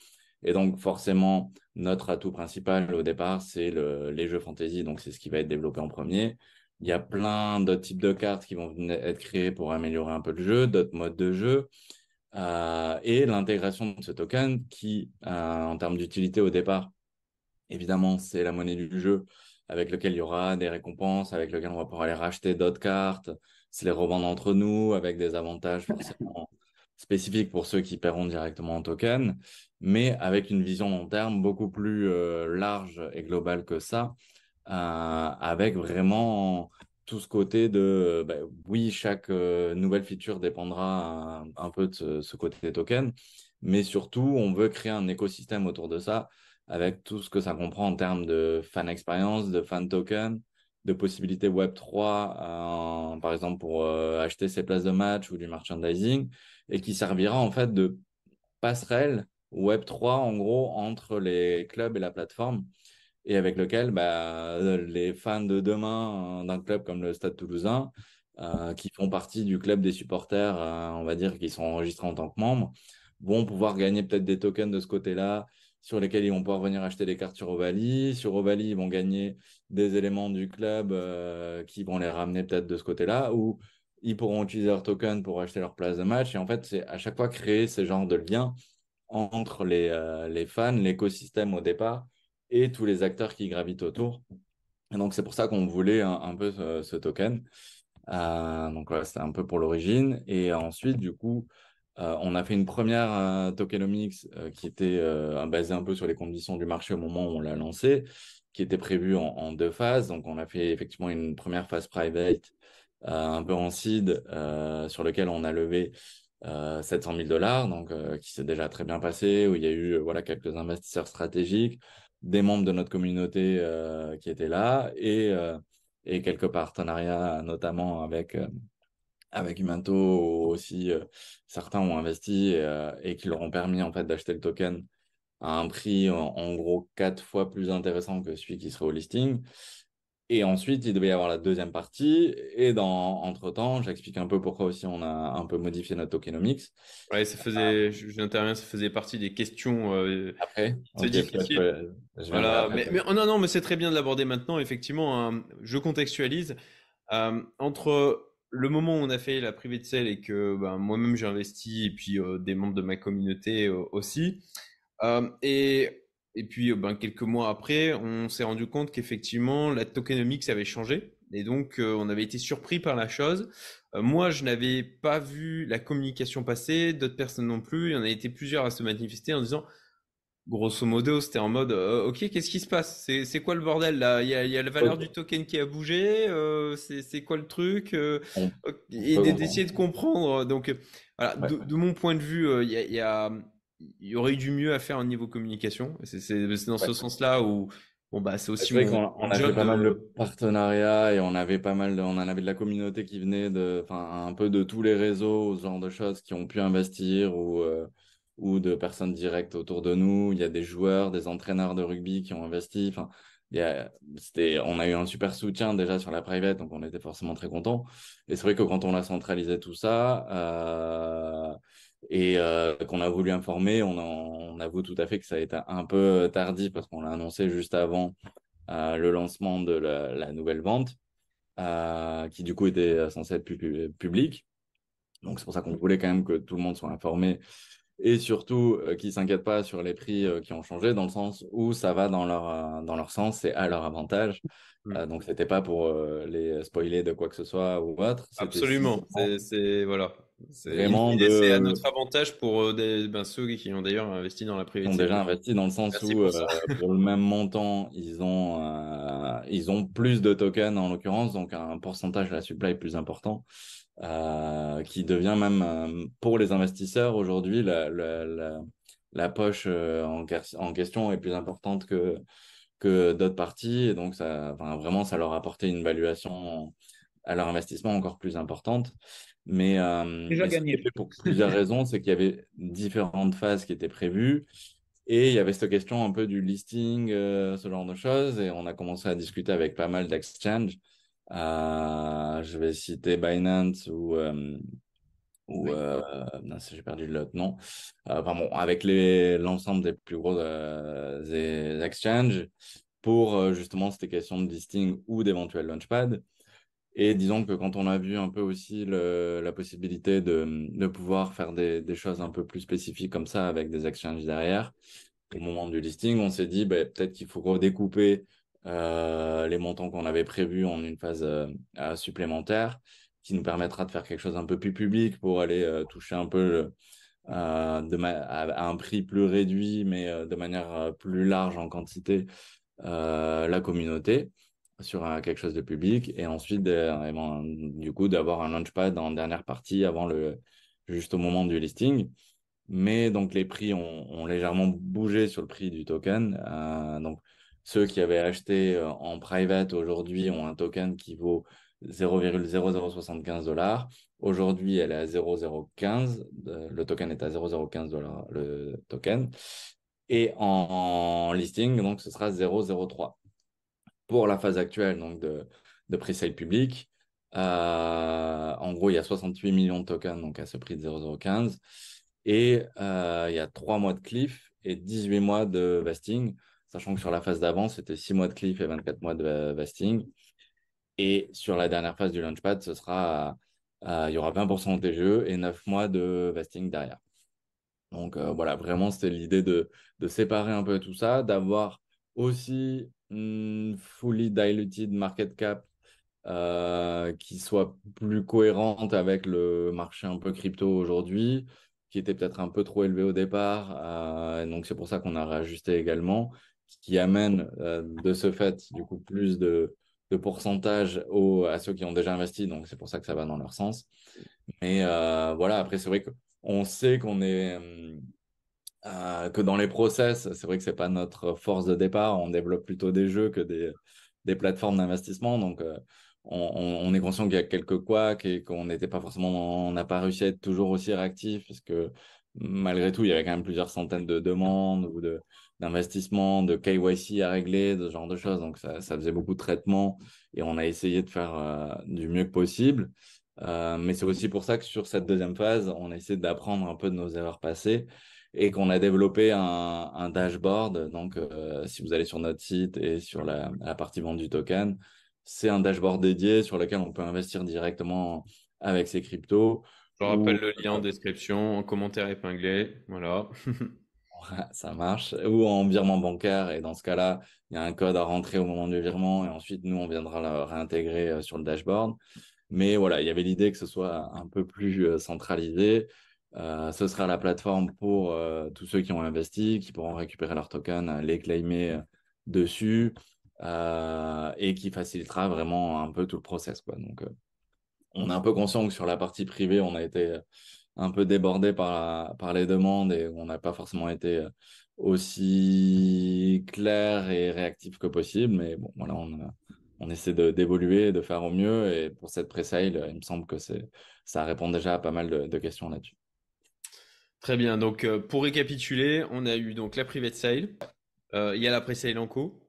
Et donc, forcément, notre atout principal au départ, c'est le, les jeux fantasy. Donc, c'est ce qui va être développé en premier. Il y a plein d'autres types de cartes qui vont être créées pour améliorer un peu le jeu, d'autres modes de jeu. Euh, et l'intégration de ce token qui, euh, en termes d'utilité au départ, Évidemment, c'est la monnaie du jeu avec lequel il y aura des récompenses, avec lequel on va pouvoir aller racheter d'autres cartes, se les revendre entre nous avec des avantages forcément spécifiques pour ceux qui paieront directement en token, mais avec une vision long terme beaucoup plus euh, large et globale que ça, euh, avec vraiment tout ce côté de, bah, oui, chaque euh, nouvelle feature dépendra un, peu de ce, ce côté token, mais surtout, on veut créer un écosystème autour de ça avec tout ce que ça comprend en termes de fan expérience, de fan token, de possibilités Web 3, par exemple pour acheter ses places de match ou du merchandising, et qui servira en fait de passerelle Web 3 en gros entre les clubs et la plateforme. et avec lequel bah, les fans de demain d'un club comme le Stade toulousain, qui font partie du club des supporters, on va dire, qui sont enregistrés en tant que membres, vont pouvoir gagner peut-être des tokens de ce côté-là sur lesquels ils vont pouvoir venir acheter des cartes sur Ovalie. Sur Ovalie, ils vont gagner des éléments du club euh, qui vont les ramener peut-être de ce côté-là, ou ils pourront utiliser leur token pour acheter leur place de match. Et en fait, c'est à chaque fois créer ces genres de liens entre les, euh, les fans, l'écosystème au départ, et tous les acteurs qui gravitent autour. Et donc, c'est pour ça qu'on voulait un, peu ce, token. Euh, donc, voilà, c'était un peu pour l'origine. Et ensuite, du coup, euh, on a fait une première tokenomics qui était basée un peu sur les conditions du marché au moment où on l'a lancé, qui était prévue en, deux phases. Donc, on a fait effectivement une première phase private, un peu en seed, sur lequel on a levé 700 000 dollars, donc qui s'est déjà très bien passé, où il y a eu voilà, quelques investisseurs stratégiques, des membres de notre communauté qui étaient là et, et quelques partenariats, notamment avec avec Humanto aussi, euh, certains ont investi euh, et, qui leur ont permis en fait d'acheter le token à un prix en, gros quatre fois plus intéressant que celui qui serait au listing. Et ensuite, il devait y avoir la deuxième partie. Et dans entre-temps, j'explique un peu pourquoi aussi on a un peu modifié notre tokenomics. Ouais, ça faisait, j'interviens, ça faisait partie des questions euh, Après, voilà, mais, mais, oh non, non, mais c'est très bien de l'aborder maintenant. Effectivement, hein, je contextualise. entre le moment où on a fait la privée de sel et que ben, moi-même j'ai investi et puis euh, des membres de ma communauté euh, aussi. Euh, et, et puis ben, quelques mois après, on s'est rendu compte qu'effectivement la tokenomics avait changé. Et donc on avait été surpris par la chose. moi, je n'avais pas vu la communication passer, d'autres personnes non plus. Il y en a été plusieurs à se manifester en disant grosso modo, c'était en mode euh, Ok, qu'est-ce qui se passe? C'est quoi le bordel là? Il y, a, il y a, la valeur du token qui a bougé euh, C'est quoi le truc euh, Et d'essayer de comprendre. Donc, voilà, de, mon point de vue, il y, a, il y aurait eu du mieux à faire au niveau communication. C'est dans ce sens-là où. Bon bah c'est aussi vrai qu'on on avait pas mal de partenariats et on avait pas mal de, on en avait de la communauté qui venait de enfin un peu de tous les réseaux ce genre de choses qui ont pu investir ou ou de personnes directes autour de nous. Il y a des joueurs, des entraîneurs de rugby qui ont investi. Enfin, il y a, on a eu un super soutien déjà sur la private, donc on était forcément très contents. Et c'est vrai que quand on a centralisé tout ça euh, et euh, qu'on a voulu informer, on, on, avoue tout à fait que ça a été un peu tardif parce qu'on l'a annoncé juste avant euh, le lancement de la, la nouvelle vente, qui du coup était censée être publique. Donc c'est pour ça qu'on voulait quand même que tout le monde soit informé et surtout euh, qui ne s'inquiètent pas sur les prix euh, qui ont changé, dans le sens où ça va dans leur, euh, dans leur sens et à leur avantage. Mm. donc, ce n'était pas pour les spoiler de quoi que ce soit ou autre. Absolument. C'est voilà. Vraiment de... à notre avantage pour des, ben, ceux qui ont d'ailleurs investi dans la privée. Ils ont déjà investi dans le sens où, pour, pour, le même montant, ils ont, ils ont plus de tokens en l'occurrence, donc un pourcentage de la supply plus important. Euh, qui devient même euh, pour les investisseurs aujourd'hui la, la, la, poche euh, en, en, question est plus importante que, que d'autres parties. Et donc, ça, vraiment, ça leur a apporté une valuation à leur investissement encore plus importante. Mais, Déjà gagné. pour plusieurs raisons, c'est qu'il y avait différentes phases qui étaient prévues. Et il y avait cette question un peu du listing, ce genre de choses. Et on a commencé à discuter avec pas mal d'exchanges euh, je vais citer Binance ou, euh, ou euh, j'ai perdu l'autre nom. enfin bon, avec l'ensemble des plus gros des exchanges pour justement cette question de listing ou d'éventuels launchpad. Et disons que quand on a vu un peu aussi la possibilité de, de pouvoir faire des, des, choses un peu plus spécifiques comme ça avec des exchanges derrière, au moment du listing, on s'est dit bah, peut-être qu'il faut redécouper euh, les montants qu'on avait prévus en une phase euh, euh, supplémentaire, qui nous permettra de faire quelque chose un peu plus public pour aller toucher un peu à, un prix plus réduit, mais de manière plus large en quantité, la communauté sur quelque chose de public et ensuite du coup d'avoir un launchpad en dernière partie avant le juste au moment du listing mais donc les prix ont, ont légèrement bougé sur le prix du token donc ceux qui avaient acheté euh, en private aujourd'hui ont un token qui vaut 0,0075 dollars. Aujourd'hui, elle est à 0,015. Le token est à 0,015 dollars, le token. Et en, listing, donc ce sera 0,03. Pour la phase actuelle donc de, de pre-sale public, euh, en gros, il y a 68 millions de tokens donc à ce prix de 0,015. Et euh, il y a 3 mois de cliff et 18 mois de vesting, sachant que sur la phase d'avant, c'était 6 mois de cliff et 24 mois de vesting. Et sur la dernière phase du Launchpad, ce sera, euh, il y aura 20% de TGE et 9 mois de vesting derrière. Donc euh, voilà, vraiment, c'était l'idée de, de, séparer un peu tout ça, d'avoir aussi fully diluted market cap euh, qui soit plus cohérente avec le marché un peu crypto aujourd'hui, qui était peut-être un peu trop élevé au départ. donc c'est pour ça qu'on a réajusté également, ce qui amène de ce fait, du coup, plus de de pourcentage aux, à ceux qui ont déjà investi, donc c'est pour ça que ça va dans leur sens. Mais euh, voilà, après, c'est vrai qu'on sait qu'on est. Euh, que dans les process, c'est vrai que c'est pas notre force de départ, on développe plutôt des jeux que des, des plateformes d'investissement. Donc, euh, on, on, est conscient qu'il y a quelques couacs et qu'on n'était pas forcément, on n'a pas réussi à être toujours aussi réactif, parce que malgré tout, il y avait quand même plusieurs centaines de demandes ou de, d'investissement, de KYC à régler, de ce genre de choses. Donc, ça, ça faisait beaucoup de traitements et on a essayé de faire euh, du mieux que possible. Mais c'est aussi pour ça que sur cette deuxième phase, on a essayé d'apprendre un peu de nos erreurs passées et qu'on a développé un, un dashboard. Donc, euh, si vous allez sur notre site et sur la, la partie vente du token, c'est un dashboard dédié sur lequel on peut investir directement avec ses cryptos. Je rappelle le lien en description, en commentaire épinglé. Voilà. ça marche. Ou en virement bancaire. Et dans ce cas-là, il y a un code à rentrer au moment du virement. Et ensuite, nous, on viendra le réintégrer euh, sur le dashboard. Mais voilà, il y avait l'idée que ce soit un peu plus euh, centralisé. Euh, ce sera la plateforme pour tous ceux qui ont investi, qui pourront récupérer leurs tokens, les claimer dessus et qui facilitera vraiment un peu tout le process. Quoi. Donc, on est un peu conscient que sur la partie privée, on a été un peu débordé par, par les demandes et on n'a pas forcément été euh, aussi clair et réactif que possible. Mais bon, voilà, on, essaie d'évoluer, de, faire au mieux. Et pour cette pré-sale, il me semble que ça répond déjà à pas mal de, questions là-dessus. Très bien. Donc, euh, pour récapituler, on a eu donc la private sale. Euh, il y a la pré-sale en co.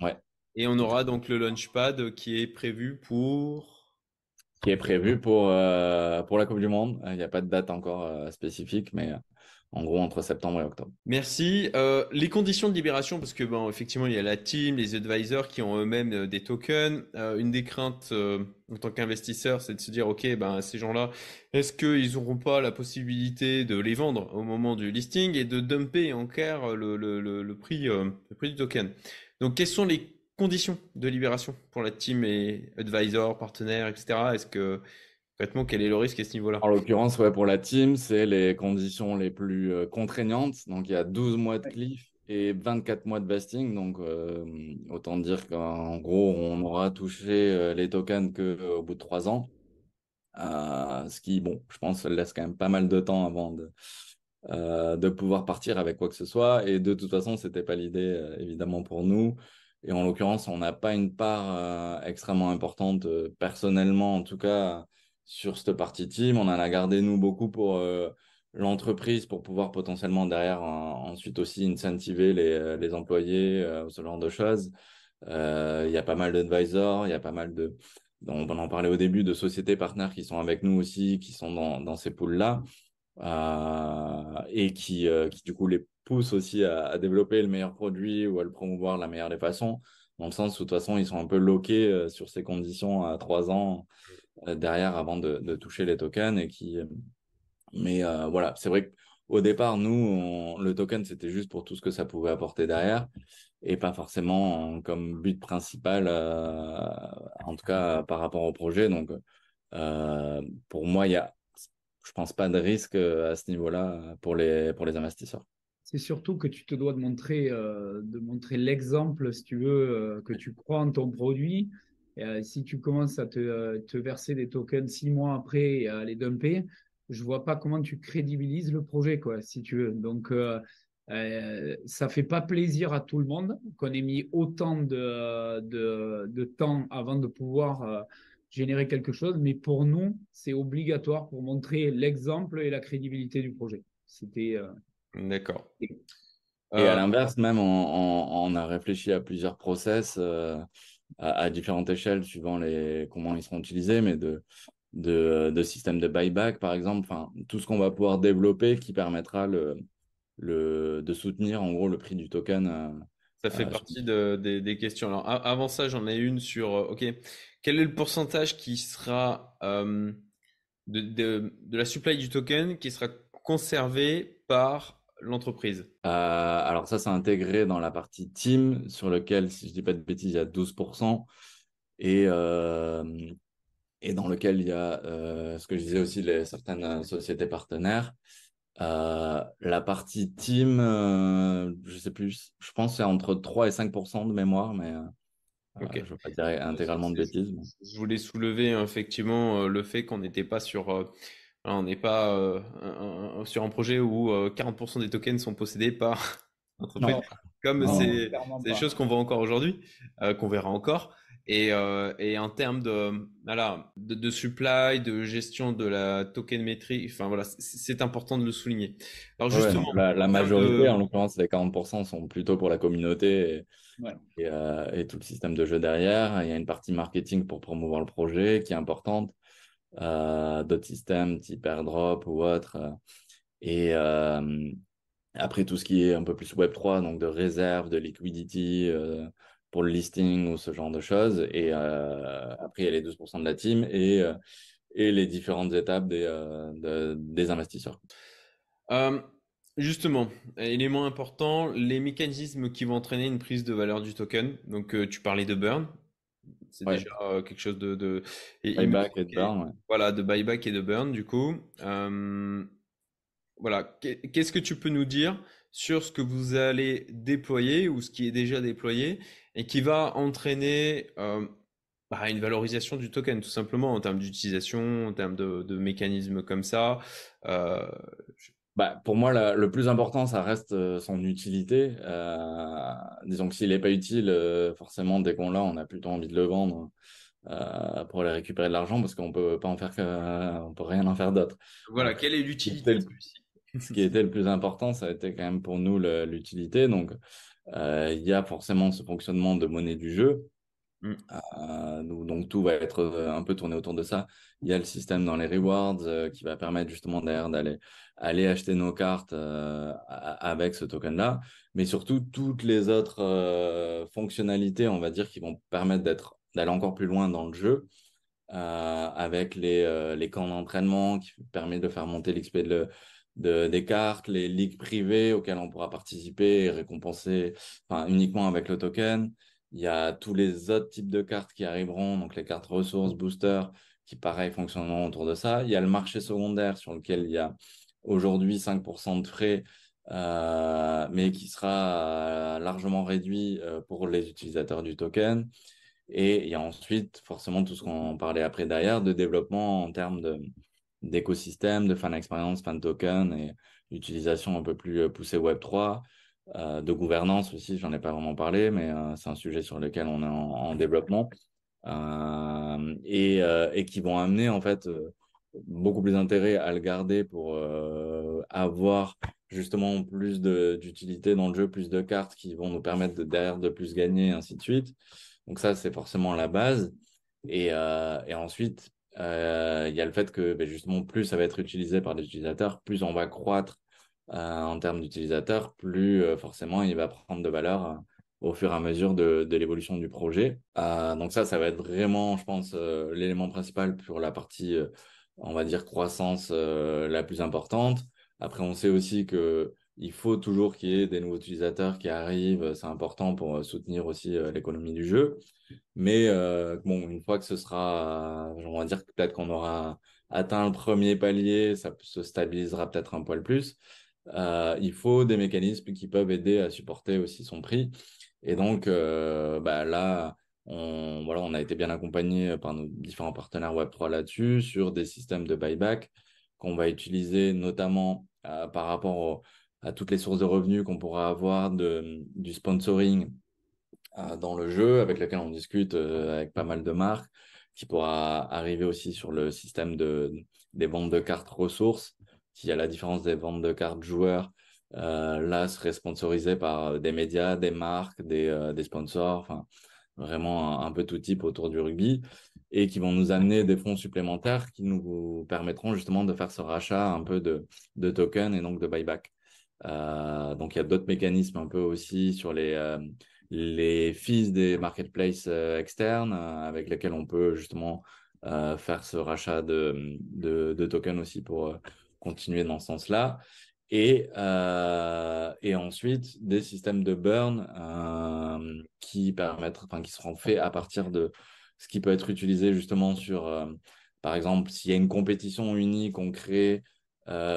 Ouais. Et on aura donc le launchpad qui est prévu pour qui est prévu pour, euh, pour la Coupe du Monde. Il n'y a pas de date encore euh, spécifique, mais en gros entre septembre et octobre. Merci. les conditions de libération, parce que bon, effectivement, il y a la team, les advisors qui ont eux-mêmes des tokens. une des craintes en tant qu'investisseur, c'est de se dire, ok, ben ces gens-là, est-ce qu'ils n'auront pas la possibilité de les vendre au moment du listing et de dumper en clair le, le, le, prix, le prix du token? Donc, quels sont les conditions de libération pour la team et advisor, partenaire, etc. Est-ce que concrètement, quel est le risque à ce niveau-là? En l'occurrence, ouais, pour la team, c'est les conditions les plus euh, contraignantes. Donc, il y a 12 mois de cliff et 24 mois de vesting. Donc, euh, autant dire qu'en gros, on aura touché euh, les tokens qu'au bout de 3 ans. ce qui, bon, je pense, laisse quand même pas mal de temps avant de, de pouvoir partir avec quoi que ce soit. Et de toute façon, ce n'était pas l'idée, évidemment, pour nous. Et en l'occurrence, on n'a pas une part euh, extrêmement importante, euh, personnellement en tout cas, sur cette partie team. On en a gardé, nous, beaucoup pour euh, l'entreprise, pour pouvoir potentiellement derrière ensuite aussi incentiver les, les employés, ce genre de choses. Il y a pas mal d'advisors, il y a pas mal de... On en parlait au début de sociétés partenaires qui sont avec nous aussi, qui sont dans, dans ces pools-là. et qui, qui, du coup, les pousse aussi à, développer le meilleur produit ou à le promouvoir de la meilleure des façons, dans le sens de toute façon, ils sont un peu loqués euh, sur ces conditions à trois ans euh, derrière avant de, toucher les tokens. Et qui... Euh, mais voilà, c'est vrai qu'au départ, nous, le token, c'était juste pour tout ce que ça pouvait apporter derrière et pas forcément comme but principal, en tout cas par rapport au projet. Donc, pour moi, il y a, je pense pas de risque à ce niveau-là pour les, pour les investisseurs c'est surtout que tu te dois de montrer, euh, de montrer l'exemple, si tu veux, euh, que tu crois en ton produit. Et, euh, si tu commences à te, te, verser des tokens six mois après et à les dumper, je vois pas comment tu crédibilises le projet, quoi, si tu veux. Donc, ça fait pas plaisir à tout le monde qu'on ait mis autant de, de, de, temps avant de pouvoir générer quelque chose, mais pour nous, c'est obligatoire pour montrer l'exemple et la crédibilité du projet. C'était D'accord. Et à l'inverse, même, on, a réfléchi à plusieurs process à, différentes échelles suivant les, comment ils seront utilisés, mais de, de, de systèmes de buyback, par exemple, enfin, tout ce qu'on va pouvoir développer qui permettra le, le, de soutenir en gros le prix du token. Euh, ça fait euh, partie de, des, questions. Alors, avant ça, j'en ai une sur, euh, OK, quel est le pourcentage qui sera de, de, de, la supply du token qui sera conservé par l'entreprise Alors ça, c'est intégré dans la partie team sur lequel, si je dis pas de bêtises, il y a 12%. Et, et dans lequel il y a ce que je disais aussi, les, certaines sociétés partenaires. Euh, la partie team, euh, je sais plus, je pense que c'est entre 3 et 5 de mémoire, mais euh, je ne veux pas dire intégralement de bêtises. Je voulais soulever effectivement le fait qu'on n'était pas sur, on n'est pas sur un projet où 40% des tokens sont possédés par l'entreprise, comme c'est des choses qu'on voit encore aujourd'hui, qu'on verra encore. Et, euh, et, en termes de, voilà, de, de, supply, de gestion de la tokenmétrie, enfin voilà, c'est important de le souligner. Alors justement, la, majorité, en l'occurrence les 40%, sont plutôt pour la communauté et, euh, et, tout le système de jeu derrière. Il y a une partie marketing pour promouvoir le projet qui est importante. Euh, D'autres systèmes type airdrop ou autre. Et euh, après tout ce qui est un peu plus Web3, donc de réserve, de liquidity, euh, pour le listing ou ce genre de choses. Et euh, après, il y a les 12% de la team et, euh, et les différentes étapes des, euh, des investisseurs. Justement, élément important, les mécanismes qui vont entraîner une prise de valeur du token. Donc, tu parlais de burn. C'est déjà quelque chose de. de... buyback et de burn. Voilà, de buyback et de burn, du coup. voilà, qu'est-ce que tu peux nous dire sur ce que vous allez déployer ou ce qui est déjà déployé et qui va entraîner euh, bah, une valorisation du token, tout simplement, en termes d'utilisation, en termes de, mécanismes comme ça. Euh, bah, pour moi, le plus important, ça reste euh, son utilité. disons que s'il n'est pas utile, forcément, dès qu'on l'a, on a plutôt envie de le vendre. pour aller récupérer de l'argent parce qu'on peut pas en faire on peut rien en faire d'autre. Voilà, quelle est l'utilité Ce qui était le plus important, ça a été quand même pour nous l'utilité. Donc, euh, il y a forcément ce fonctionnement de monnaie du jeu. Mm. Euh, donc tout va être euh, un peu tourné autour de ça. Il y a le système dans les rewards qui va permettre justement d'aller aller acheter nos cartes avec ce token-là, mais surtout toutes les autres fonctionnalités, on va dire, qui vont permettre d'aller encore plus loin dans le jeu, avec les, camps d'entraînement qui permettent de faire monter l'XP de, des cartes, les ligues privées auxquelles on pourra participer et récompenser uniquement avec le token. Il y a tous les autres types de cartes qui arriveront, donc les cartes ressources, boosters, qui pareil fonctionneront autour de ça. Il y a le marché secondaire sur lequel il y a aujourd'hui 5% de frais, euh, mais qui sera largement réduit euh, pour les utilisateurs du token. Et il y a ensuite forcément tout ce qu'on parlait après derrière de développement en termes d'écosystème, de fan expérience, fan token et d'utilisation un peu plus euh, poussée Web3, euh, de gouvernance aussi, j'en ai pas vraiment parlé, mais euh, c'est un sujet sur lequel on est en, développement et, et, qui vont amener en fait beaucoup plus d'intérêt à le garder pour avoir justement plus d'utilité dans le jeu, plus de cartes qui vont nous permettre de, derrière de plus gagner, ainsi de suite. Donc ça, c'est forcément la base. Et, et ensuite, euh, il y a le fait que ben, justement, plus ça va être utilisé par les utilisateurs, plus on va croître euh, en termes d'utilisateurs, plus euh, forcément il va prendre de valeur au fur et à mesure de, l'évolution du projet. donc ça, ça va être vraiment, je pense, l'élément principal pour la partie, on va dire, croissance la plus importante. Après, on sait aussi que il faut toujours qu'il y ait des nouveaux utilisateurs qui arrivent. C'est important pour soutenir aussi l'économie du jeu. Mais euh, bon, une fois que ce sera, on va dire peut-être qu'on aura atteint le premier palier, ça se stabilisera peut-être un poil plus. Euh, il faut des mécanismes qui peuvent aider à supporter aussi son prix. Et donc, euh, bah là, on, voilà, on a été bien accompagné par nos différents partenaires Web3 là-dessus, sur des systèmes de buyback qu'on va utiliser notamment par rapport à toutes les sources de revenus qu'on pourra avoir de, du sponsoring dans le jeu, avec lequel on discute euh, avec pas mal de marques, qui pourra arriver aussi sur le système de, des ventes de cartes ressources. Y a la différence des ventes de cartes joueurs là serait sponsorisé par des médias, des marques, des, des sponsors, enfin vraiment un, peu tout type autour du rugby, et qui vont nous amener des fonds supplémentaires qui nous permettront justement de faire ce rachat un peu de, de tokens et donc de buyback. donc il y a d'autres mécanismes un peu aussi sur les les fees des marketplaces euh, externes euh, avec lesquels on peut justement euh, faire ce rachat de, de, tokens aussi pour continuer dans ce sens-là. Et, et ensuite, des systèmes de burn qui permettent, enfin, qui seront faits à partir de ce qui peut être utilisé justement sur, par exemple, s'il y a une compétition unique on crée,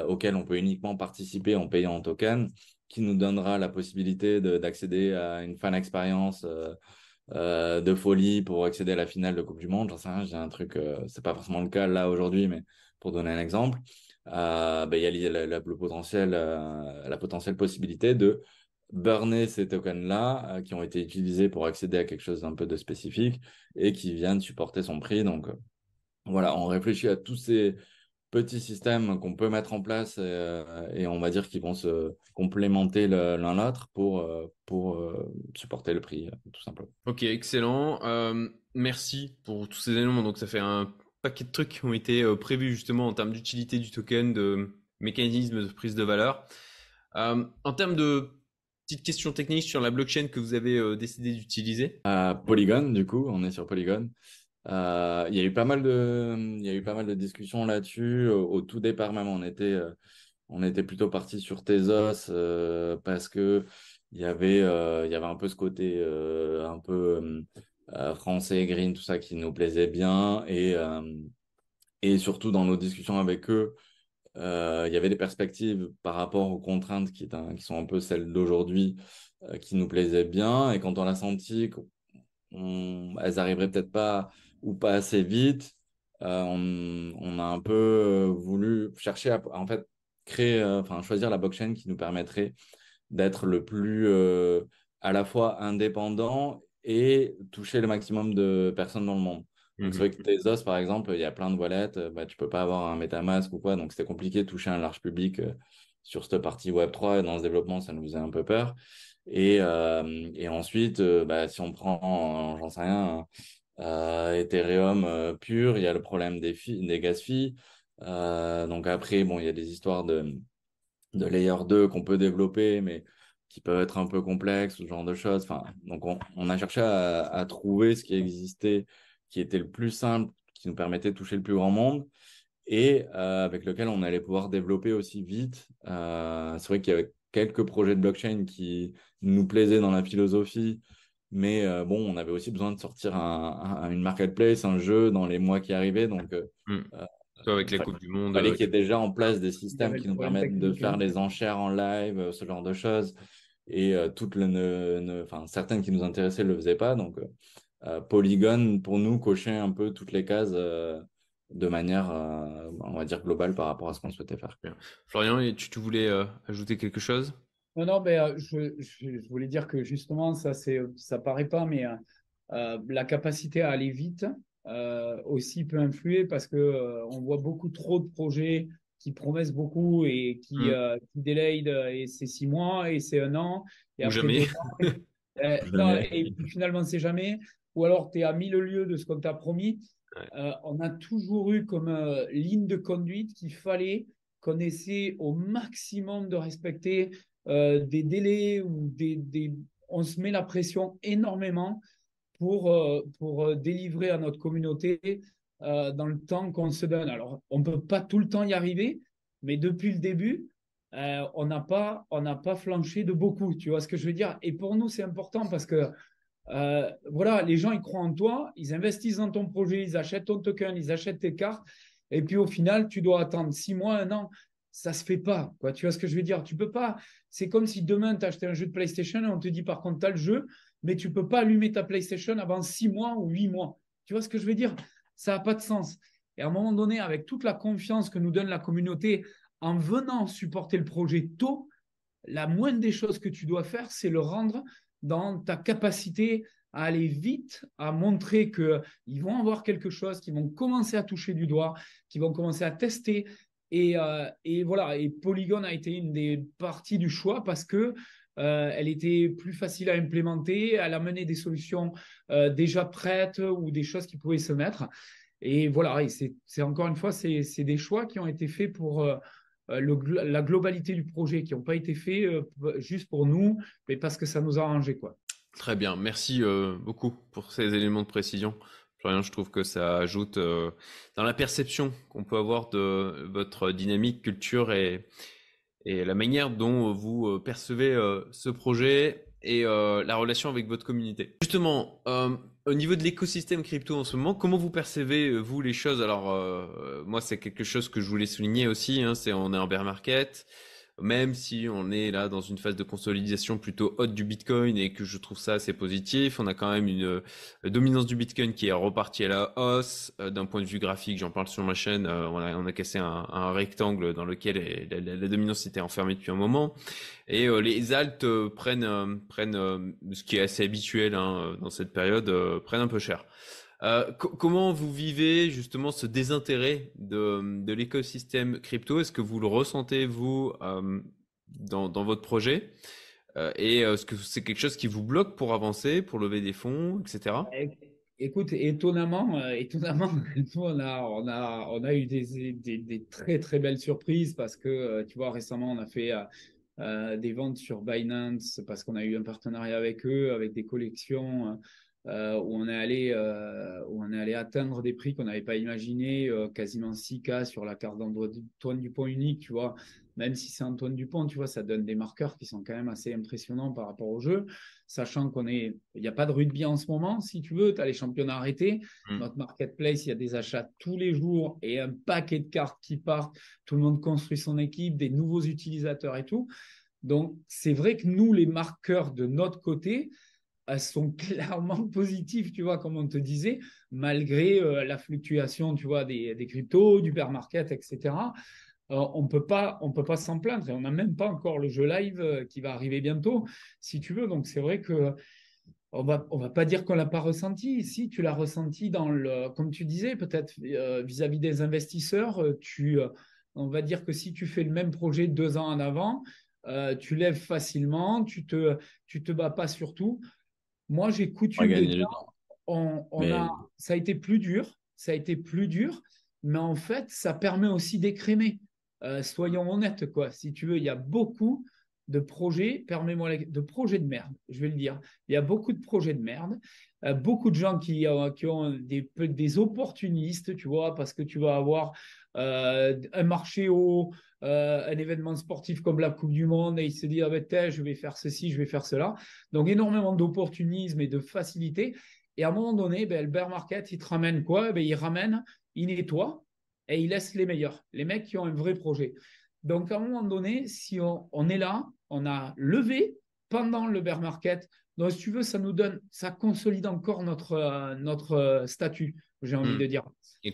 auquel on peut uniquement participer en payant en token, qui nous donnera la possibilité d'accéder à une fan expérience euh, euh, de folie pour accéder à la finale de Coupe du Monde. J'en sais rien, j'ai un truc, euh, c'est pas forcément le cas là aujourd'hui, mais pour donner un exemple, bah, il y a la, le potentiel, la potentielle possibilité de burner ces tokens-là qui ont été utilisés pour accéder à quelque chose d'un peu de spécifique et qui viennent supporter son prix. Donc voilà, on réfléchit à tous ces petits systèmes qu'on peut mettre en place euh, et, on va dire qu'ils vont se complémenter l'un l'autre pour, euh, pour euh, supporter le prix, tout simplement. Ok, excellent. merci pour tous ces éléments. Donc, ça fait un paquet de trucs qui ont été prévus justement en termes d'utilité du token, de mécanisme de prise de valeur. en termes de petites questions techniques sur la blockchain que vous avez décidé d'utiliser Polygon, du coup, on est sur Polygon. Euh, il y a eu pas mal de, discussions là-dessus. Au, tout départ même, on était, euh, plutôt parti sur Tezos euh, parce que il y avait, il y avait un peu ce côté un peu français, green, tout ça qui nous plaisait bien et et surtout dans nos discussions avec eux, il y avait des perspectives par rapport aux contraintes qui, sont un peu celles d'aujourd'hui qui nous plaisaient bien et quand on a senti qu'elles arriveraient peut-être pas ou pas assez vite. Euh, on, a un peu euh, voulu chercher à en fait créer, euh, enfin choisir la blockchain qui nous permettrait d'être le plus à la fois indépendant et toucher le maximum de personnes dans le monde. Donc, c'est vrai que mhm. Tezos, par exemple, il y a plein de wallets, bah, tu peux pas avoir un MetaMask ou quoi, donc c'était compliqué de toucher un large public sur cette partie Web3 et dans ce développement, ça nous faisait un peu peur. Et, et ensuite, bah, si on prend, j'en sais rien, euh, Ethereum euh, pur, il y a le problème des, des gas fees. Euh, donc après, bon, il y a des histoires de, de layer 2 qu'on peut développer, mais qui peuvent être un peu complexes, ce genre de choses. Enfin, donc on, on a cherché à, à, trouver ce qui existait, qui était le plus simple, qui nous permettait de toucher le plus grand monde et euh, avec lequel on allait pouvoir développer aussi vite. Euh, c'est vrai qu'il y avait quelques projets de blockchain qui nous plaisaient dans la philosophie, mais euh, bon, on avait aussi besoin de sortir un, une marketplace, un jeu dans les mois qui arrivaient. Donc, euh, avec les Coupes du Monde. Il fallait qu'il y ait déjà en place des systèmes qui nous permettent de faire les enchères en live, ce genre de choses. Et toutes ne, enfin, certaines qui nous intéressaient ne le faisaient pas. Donc, Polygon, pour nous, cochait un peu toutes les cases de manière, on va dire, globale par rapport à ce qu'on souhaitait faire. Florian, tu, tu voulais ajouter quelque chose? Non, non, mais euh, je, voulais dire que justement, ça c'est, ça paraît pas, mais euh, euh, la capacité à aller vite aussi peut influer parce que on voit beaucoup trop de projets qui promettent beaucoup et qui, mmh. délayent et c'est six mois et c'est un an et après jamais. et finalement c'est jamais ou alors tu es à mille lieues de ce qu'on t'a promis. on a toujours eu comme ligne de conduite qu'il fallait qu'on essaie au maximum de respecter euh, des délais ou des, on se met la pression énormément pour, euh, pour euh, délivrer à notre communauté dans le temps qu'on se donne. Alors, on ne peut pas tout le temps y arriver, mais depuis le début, on n'a pas, on n'a pas flanché de beaucoup. Tu vois ce que je veux dire Et pour nous, c'est important parce que voilà, les gens ils croient en toi, ils investissent dans ton projet, ils achètent ton token, ils achètent tes cartes, et puis au final, tu dois attendre six mois, un an ça se fait pas. Tu vois ce que je veux dire? Tu peux pas. C'est comme si demain, tu achetais un jeu de PlayStation et on te dit par contre, tu as le jeu, mais tu peux pas allumer ta PlayStation avant six mois ou huit mois. Tu vois ce que je veux dire? Ça n'a pas de sens. Et à un moment donné, avec toute la confiance que nous donne la communauté en venant supporter le projet tôt, la moindre des choses que tu dois faire, c'est le rendre dans ta capacité à aller vite, à montrer qu'ils vont avoir quelque chose, qu'ils vont commencer à toucher du doigt, qu'ils vont commencer à tester, Et, et, voilà, et Polygon a été une des parties du choix parce que elle était plus facile à implémenter, elle a mené des solutions déjà prêtes ou des choses qui pouvaient se mettre. Et voilà, c'est encore une fois, c'est des choix qui ont été faits pour la globalité du projet, qui n'ont pas été faits juste pour nous, mais parce que ça nous a arrangé. Quoi. Très bien, merci euh, beaucoup pour ces éléments de précision. Florian, je trouve que ça ajoute euh, dans la perception qu'on peut avoir de votre dynamique, culture et, et la manière dont vous euh, percevez ce projet et la relation avec votre communauté. Justement, au niveau de l'écosystème crypto en ce moment, comment vous percevez vous les choses? Alors moi, c'est quelque chose que je voulais souligner aussi. Hein, c'est on est en bear market même si on est là dans une phase de consolidation plutôt haute du Bitcoin et que je trouve ça assez positif, on a quand même une euh, dominance du Bitcoin qui est repartie à la hausse. Euh, d'un point de vue graphique, j'en parle sur ma chaîne, euh, on, a, cassé un, rectangle dans lequel la, dominance était enfermée depuis un moment. Et les alts prennent, prennent ce qui est assez habituel hein, dans cette période, prennent un peu cher. Euh, comment vous vivez justement ce désintérêt de, l'écosystème crypto? Est-ce que vous le ressentez, vous, euh, dans, votre projet? Euh, Et est-ce que c'est quelque chose qui vous bloque pour avancer, pour lever des fonds, etc. Écoute, étonnamment, étonnamment, on a, on a, eu des, très très belles surprises parce que, tu vois, récemment, on a fait des ventes sur Binance parce qu'on a eu un partenariat avec eux, avec des collections. Euh, où on est allé euh, où on est allé atteindre des prix qu'on n'avait pas imaginé, euh, quasiment 6K sur la carte d'Antoine Dupont unique, tu vois. Même si c'est Antoine Dupont, tu vois, ça donne des marqueurs qui sont quand même assez impressionnants par rapport au jeu, sachant qu'on est, il n'y a pas de rugby en ce moment, si tu veux, tu as les championnats arrêtés. Mm. Notre marketplace, il y a des achats tous les jours et un paquet de cartes qui partent. Tout le monde construit son équipe, des nouveaux utilisateurs et tout. Donc, c'est vrai que nous, les marqueurs de notre côté, sont clairement positives, tu vois, comme on te disait, malgré euh, la fluctuation, tu vois, des, des cryptos, du bear etc. Euh, on peut pas, on peut pas s'en plaindre et on n'a même pas encore le jeu live euh, qui va arriver bientôt, si tu veux. Donc c'est vrai que on va, on va pas dire qu'on l'a pas ressenti. Si tu l'as ressenti dans le, comme tu disais, peut-être vis-à-vis des investisseurs, tu, on va dire que si tu fais le même projet deux ans en avant, tu lèves facilement, tu te, tu te bats pas sur tout. Moi, j'ai coutume de on, a, ça a été plus dur, ça a été plus dur, mais en fait, ça permet aussi d'écrémer. Euh, soyons honnêtes, quoi. Si tu veux, il y a beaucoup de projets, permets-moi, de projets de merde, je vais le dire. Il y a beaucoup de projets de merde, euh, beaucoup de gens qui, euh, qui ont des, des opportunistes, tu vois, parce que tu vas avoir un marché haut, euh, un événement sportif comme la Coupe du Monde et il se dit ah ben, je vais faire ceci, je vais faire cela. Donc énormément d'opportunisme et de facilité. Et à un moment donné, ben, le bear market, il te ramène quoi? Ben, Il ramène, il nettoie et il laisse les meilleurs, les mecs qui ont un vrai projet. Donc à un moment donné, si on, est là, on a levé pendant le bear market. Donc si tu veux, ça nous donne, ça consolide encore notre, euh, notre euh, statut, j'ai envie hmm. de dire. Et,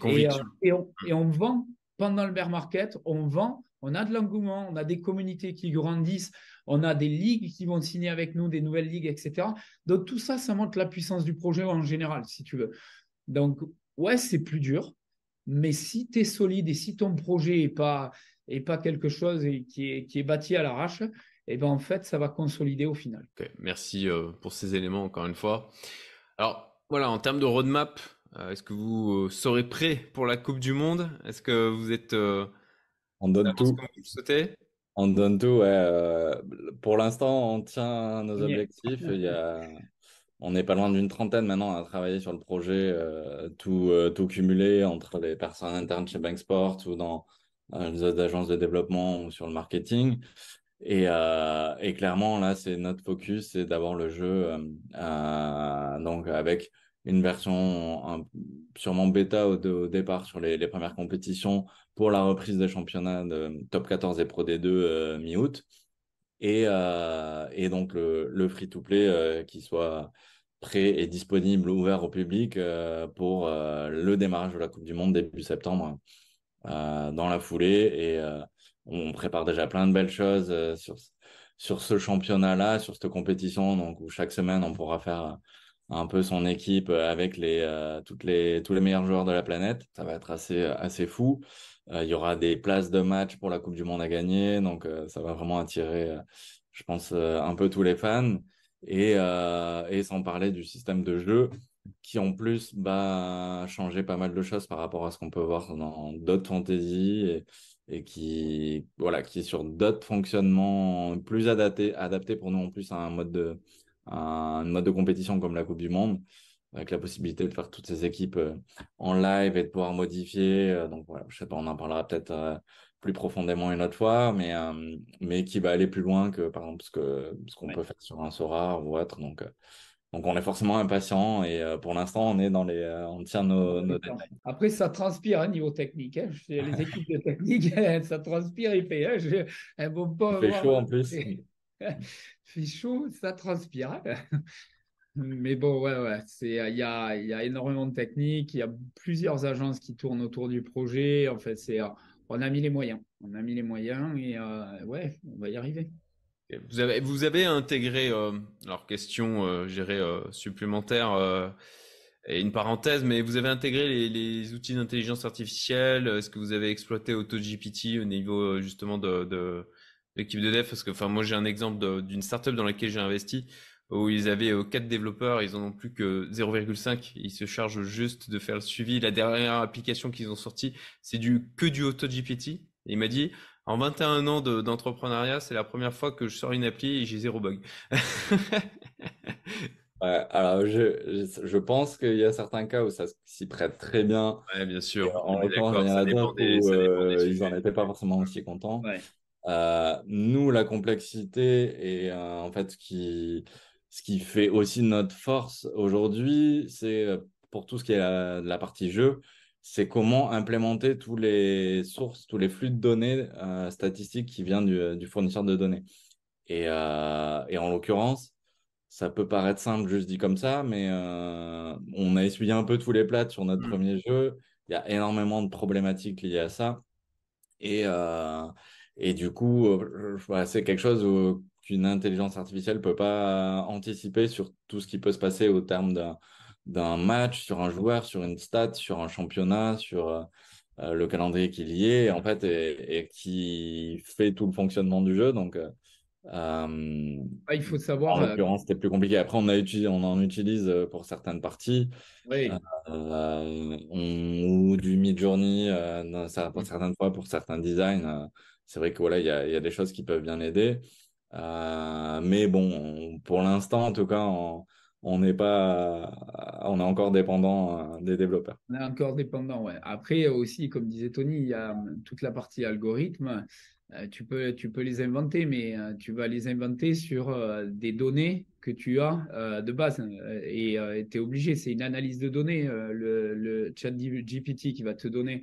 et, on, et on vend pendant le bear market, on vend on a de l'engouement, on a des communautés qui grandissent, on a des ligues qui vont signer avec nous, des nouvelles ligues, etc. Donc tout ça, ça montre la puissance du projet en général, si tu veux. Donc ouais, c'est plus dur, mais si tu es solide et si ton projet n'est pas, quelque chose qui est, qui est bâti à l'arrache, eh ben en fait, ça va consolider au final. merci euh, pour ces éléments encore une fois. Alors voilà, en termes de roadmap, euh, est-ce que vous euh, serez prêt pour la Coupe du Monde? Est-ce que vous êtes on donne tout. On donne tout, ouais. Euh, pour l'instant, on tient nos objectifs. Il y a... On n'est pas loin d'une trentaine maintenant à travailler sur le projet, euh, tout, euh, tout cumulé entre les personnes internes chez Banksport ou dans les autres agences de développement ou sur le marketing. Et, et clairement, là, c'est notre focus, c'est d'avoir le jeu donc avec une version sûrement bêta au, départ sur les, premières compétitions pour la reprise des championnats de top 14 et Pro D2 euh, mi-août. Et, euh, et, donc le, free-to-play euh, qui soit prêt et disponible, ouvert au public pour le démarrage de la Coupe du Monde début septembre dans la foulée. Et on prépare déjà plein de belles choses sur, sur ce championnat-là, sur cette compétition, donc où chaque semaine on pourra faire un peu son équipe avec les, toutes les, tous les meilleurs joueurs de la planète. Ça va être assez, assez fou. il y aura des places de match pour la Coupe du Monde à gagner. Donc, ça va vraiment attirer, je pense, un peu tous les fans. Et, sans parler du système de jeu qui en plus va changer pas mal de choses par rapport à ce qu'on peut voir dans d'autres fantaisies et, et, qui, voilà, qui est sur d'autres fonctionnements plus adaptés, adaptés pour nous en plus à un mode de, un mode de compétition comme la Coupe du Monde, avec la possibilité de faire toutes ces équipes euh, en live et de pouvoir modifier. Euh, donc voilà, je sais pas, on en parlera peut-être euh, plus profondément une autre fois, mais, mais qui va aller plus loin que par exemple ce qu'on ce qu'on peut faire sur un Sora ou autre. Donc, donc on est forcément impatient et pour l'instant on est dans les on tient nos, nos Après ça transpire à hein, niveau technique. Hein. Les équipes de technique ça transpire il fait. Hein. Je... Elles pas il fait chaud en plus. fait chaud, ça transpire. Mais bon, ouais, ouais, il y a, y a énormément de techniques, il y a plusieurs agences qui tournent autour du projet. En fait, c'est, on a mis les moyens, on a mis les moyens et euh, ouais, on va y arriver. Vous avez, vous avez intégré, euh, alors question, euh, euh supplémentaire et une parenthèse, mais vous avez intégré les, outils d'intelligence artificielle. Est-ce que vous avez exploité AutoGPT au niveau justement de l'équipe de dev parce que enfin moi j'ai un exemple d'une startup dans laquelle j'ai investi où ils avaient euh, quatre développeurs, ils en ont plus que 0,5, ils se chargent juste de faire le suivi. La dernière application qu'ils ont sortie, c'est du que du AutoGPT. Et il m'a dit en 21 ans d'entrepreneuriat, c'est la première fois que je sors une appli et j'ai zéro bug. alors, je, je, pense qu'il y a certains cas où ça s'y prête très bien. Ouais, bien sûr. en l'occurrence, il y en a d'autres où euh, ils n'en étaient pas forcément aussi contents. Ouais. Euh, nous, la complexité et euh, en fait ce qui, ce qui fait aussi notre force aujourd'hui, c'est euh, pour tout ce qui est la, partie jeu, c'est comment implémenter tous les sources, tous les flux de données statistiques qui viennent du, du, fournisseur de données. Et, et en l'occurrence, ça peut paraître simple juste dit comme ça, mais on a essuyé un peu tous les plats sur notre mmh. premier jeu. Il y a énormément de problématiques liées à ça. Et, et du coup, euh, c'est quelque chose qu'une intelligence artificielle ne peut pas anticiper sur tout ce qui peut se passer au terme d'un match, sur un joueur, sur une stat, sur un championnat, sur euh, euh, le calendrier qui est lié, en fait, et, qui fait tout le fonctionnement du jeu. Donc, ah, il faut savoir. En l'occurrence, c'était plus compliqué. Après, on, a utilisé, on en utilise pour certaines parties. Oui. ou du mid-journey, certaines fois pour certains designs c'est vrai que voilà, il y a, des choses qui peuvent bien aider. Euh, mais bon, pour l'instant, en tout cas, on n'est pas, on est encore dépendant euh, des développeurs. On est encore dépendant, ouais. Après aussi, comme disait Tony, il y a toute la partie algorithme. Euh, tu peux, tu peux les inventer, mais tu vas les inventer sur des données que tu as de base. et tu es obligé, c'est une analyse de données, le chat GPT qui va te donner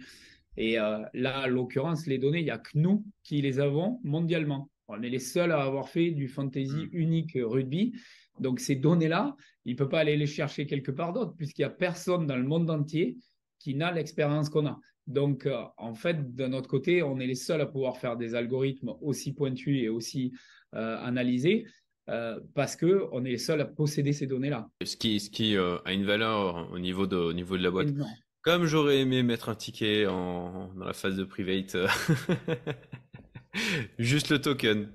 et euh, là, en l'occurrence, les données, il n'y a que nous qui les avons mondialement. On est les seuls à avoir fait du fantasy hmm. unique rugby. Donc ces données-là, il ne peut pas aller les chercher quelque part d'autre, puisqu'il n'y a personne dans le monde entier qui n'a l'expérience qu'on a. Donc euh, en fait, d'un autre côté, on est les seuls à pouvoir faire des algorithmes aussi pointus et aussi euh, analysés. parce qu'on est les seuls à posséder ces données-là. Ce qui, ce qui a une valeur au niveau de, au niveau de la boîte. Comme j'aurais aimé mettre un ticket en, dans la phase de private. Juste le token,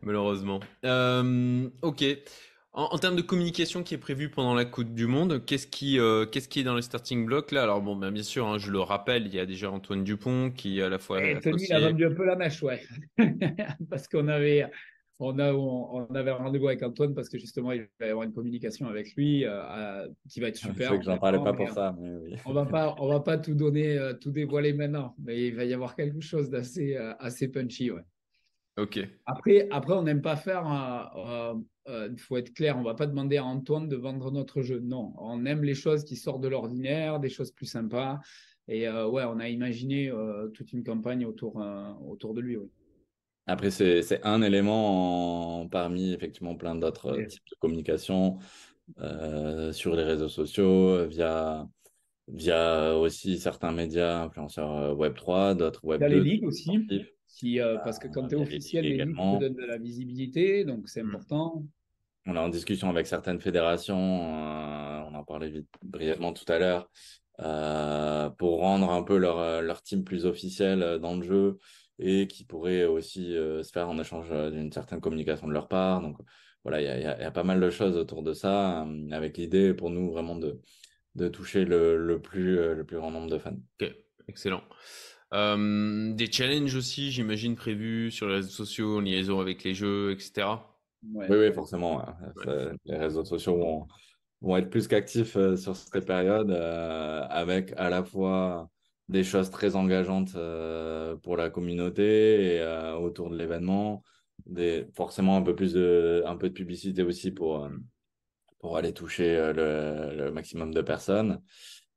malheureusement. Euh, ok. En, termes de communication qui est prévue pendant la Coupe du Monde, qu'est-ce qui, euh, qu'est-ce qui est dans les starting blocks là? Alors bon, ben, bien sûr, hein, je le rappelle, il y a déjà Antoine Dupont qui à la fois. Et Tony a vendu un peu la mèche, ouais, parce qu'on avait on, a, on, avait rendez-vous avec Antoine parce que justement, il va y avoir une communication avec lui euh, qui va être ah, super. Je sais que j'en parlais pas pour ça, mais oui. On va pas, on va pas tout donner, euh, tout dévoiler maintenant, mais il va y avoir quelque chose d'assez euh, assez punchy, ouais. Ok. Après, après on n'aime pas faire. Il faut être clair, on va pas demander à Antoine de vendre notre jeu. Non, on aime les choses qui sortent de l'ordinaire, des choses plus sympas. Et ouais, on a imaginé toute une campagne autour, autour de lui. Après, c'est un élément parmi effectivement plein d'autres types de communication euh, sur les réseaux sociaux, via, via aussi certains médias influenceurs euh, Web3, d'autres Web2. Il y a les ligues aussi, qui, euh, parce que quand tu es officiel, les ligues te donnent de la visibilité, donc c'est mmh. important. on est en discussion avec certaines fédérations, on en parlait vite, brièvement tout à l'heure, pour rendre un peu leur, leur team plus officiel dans le jeu et qui pourrait aussi se faire en échange d'une certaine communication de leur part. Donc voilà, il y, a, pas mal de choses autour de ça, avec l'idée pour nous vraiment de, de toucher le, le, plus, le plus grand nombre de fans. Ok, excellent. Euh, des challenges aussi, j'imagine, prévus sur les réseaux sociaux en liaison avec les jeux, etc. Oui, oui, forcément. les réseaux sociaux vont, vont être plus qu'actifs euh, sur cette période, euh, avec à la fois des choses très engageantes pour la communauté et autour de l'événement, forcément un peu plus de, un peu de publicité aussi pour, pour aller toucher le, maximum de personnes.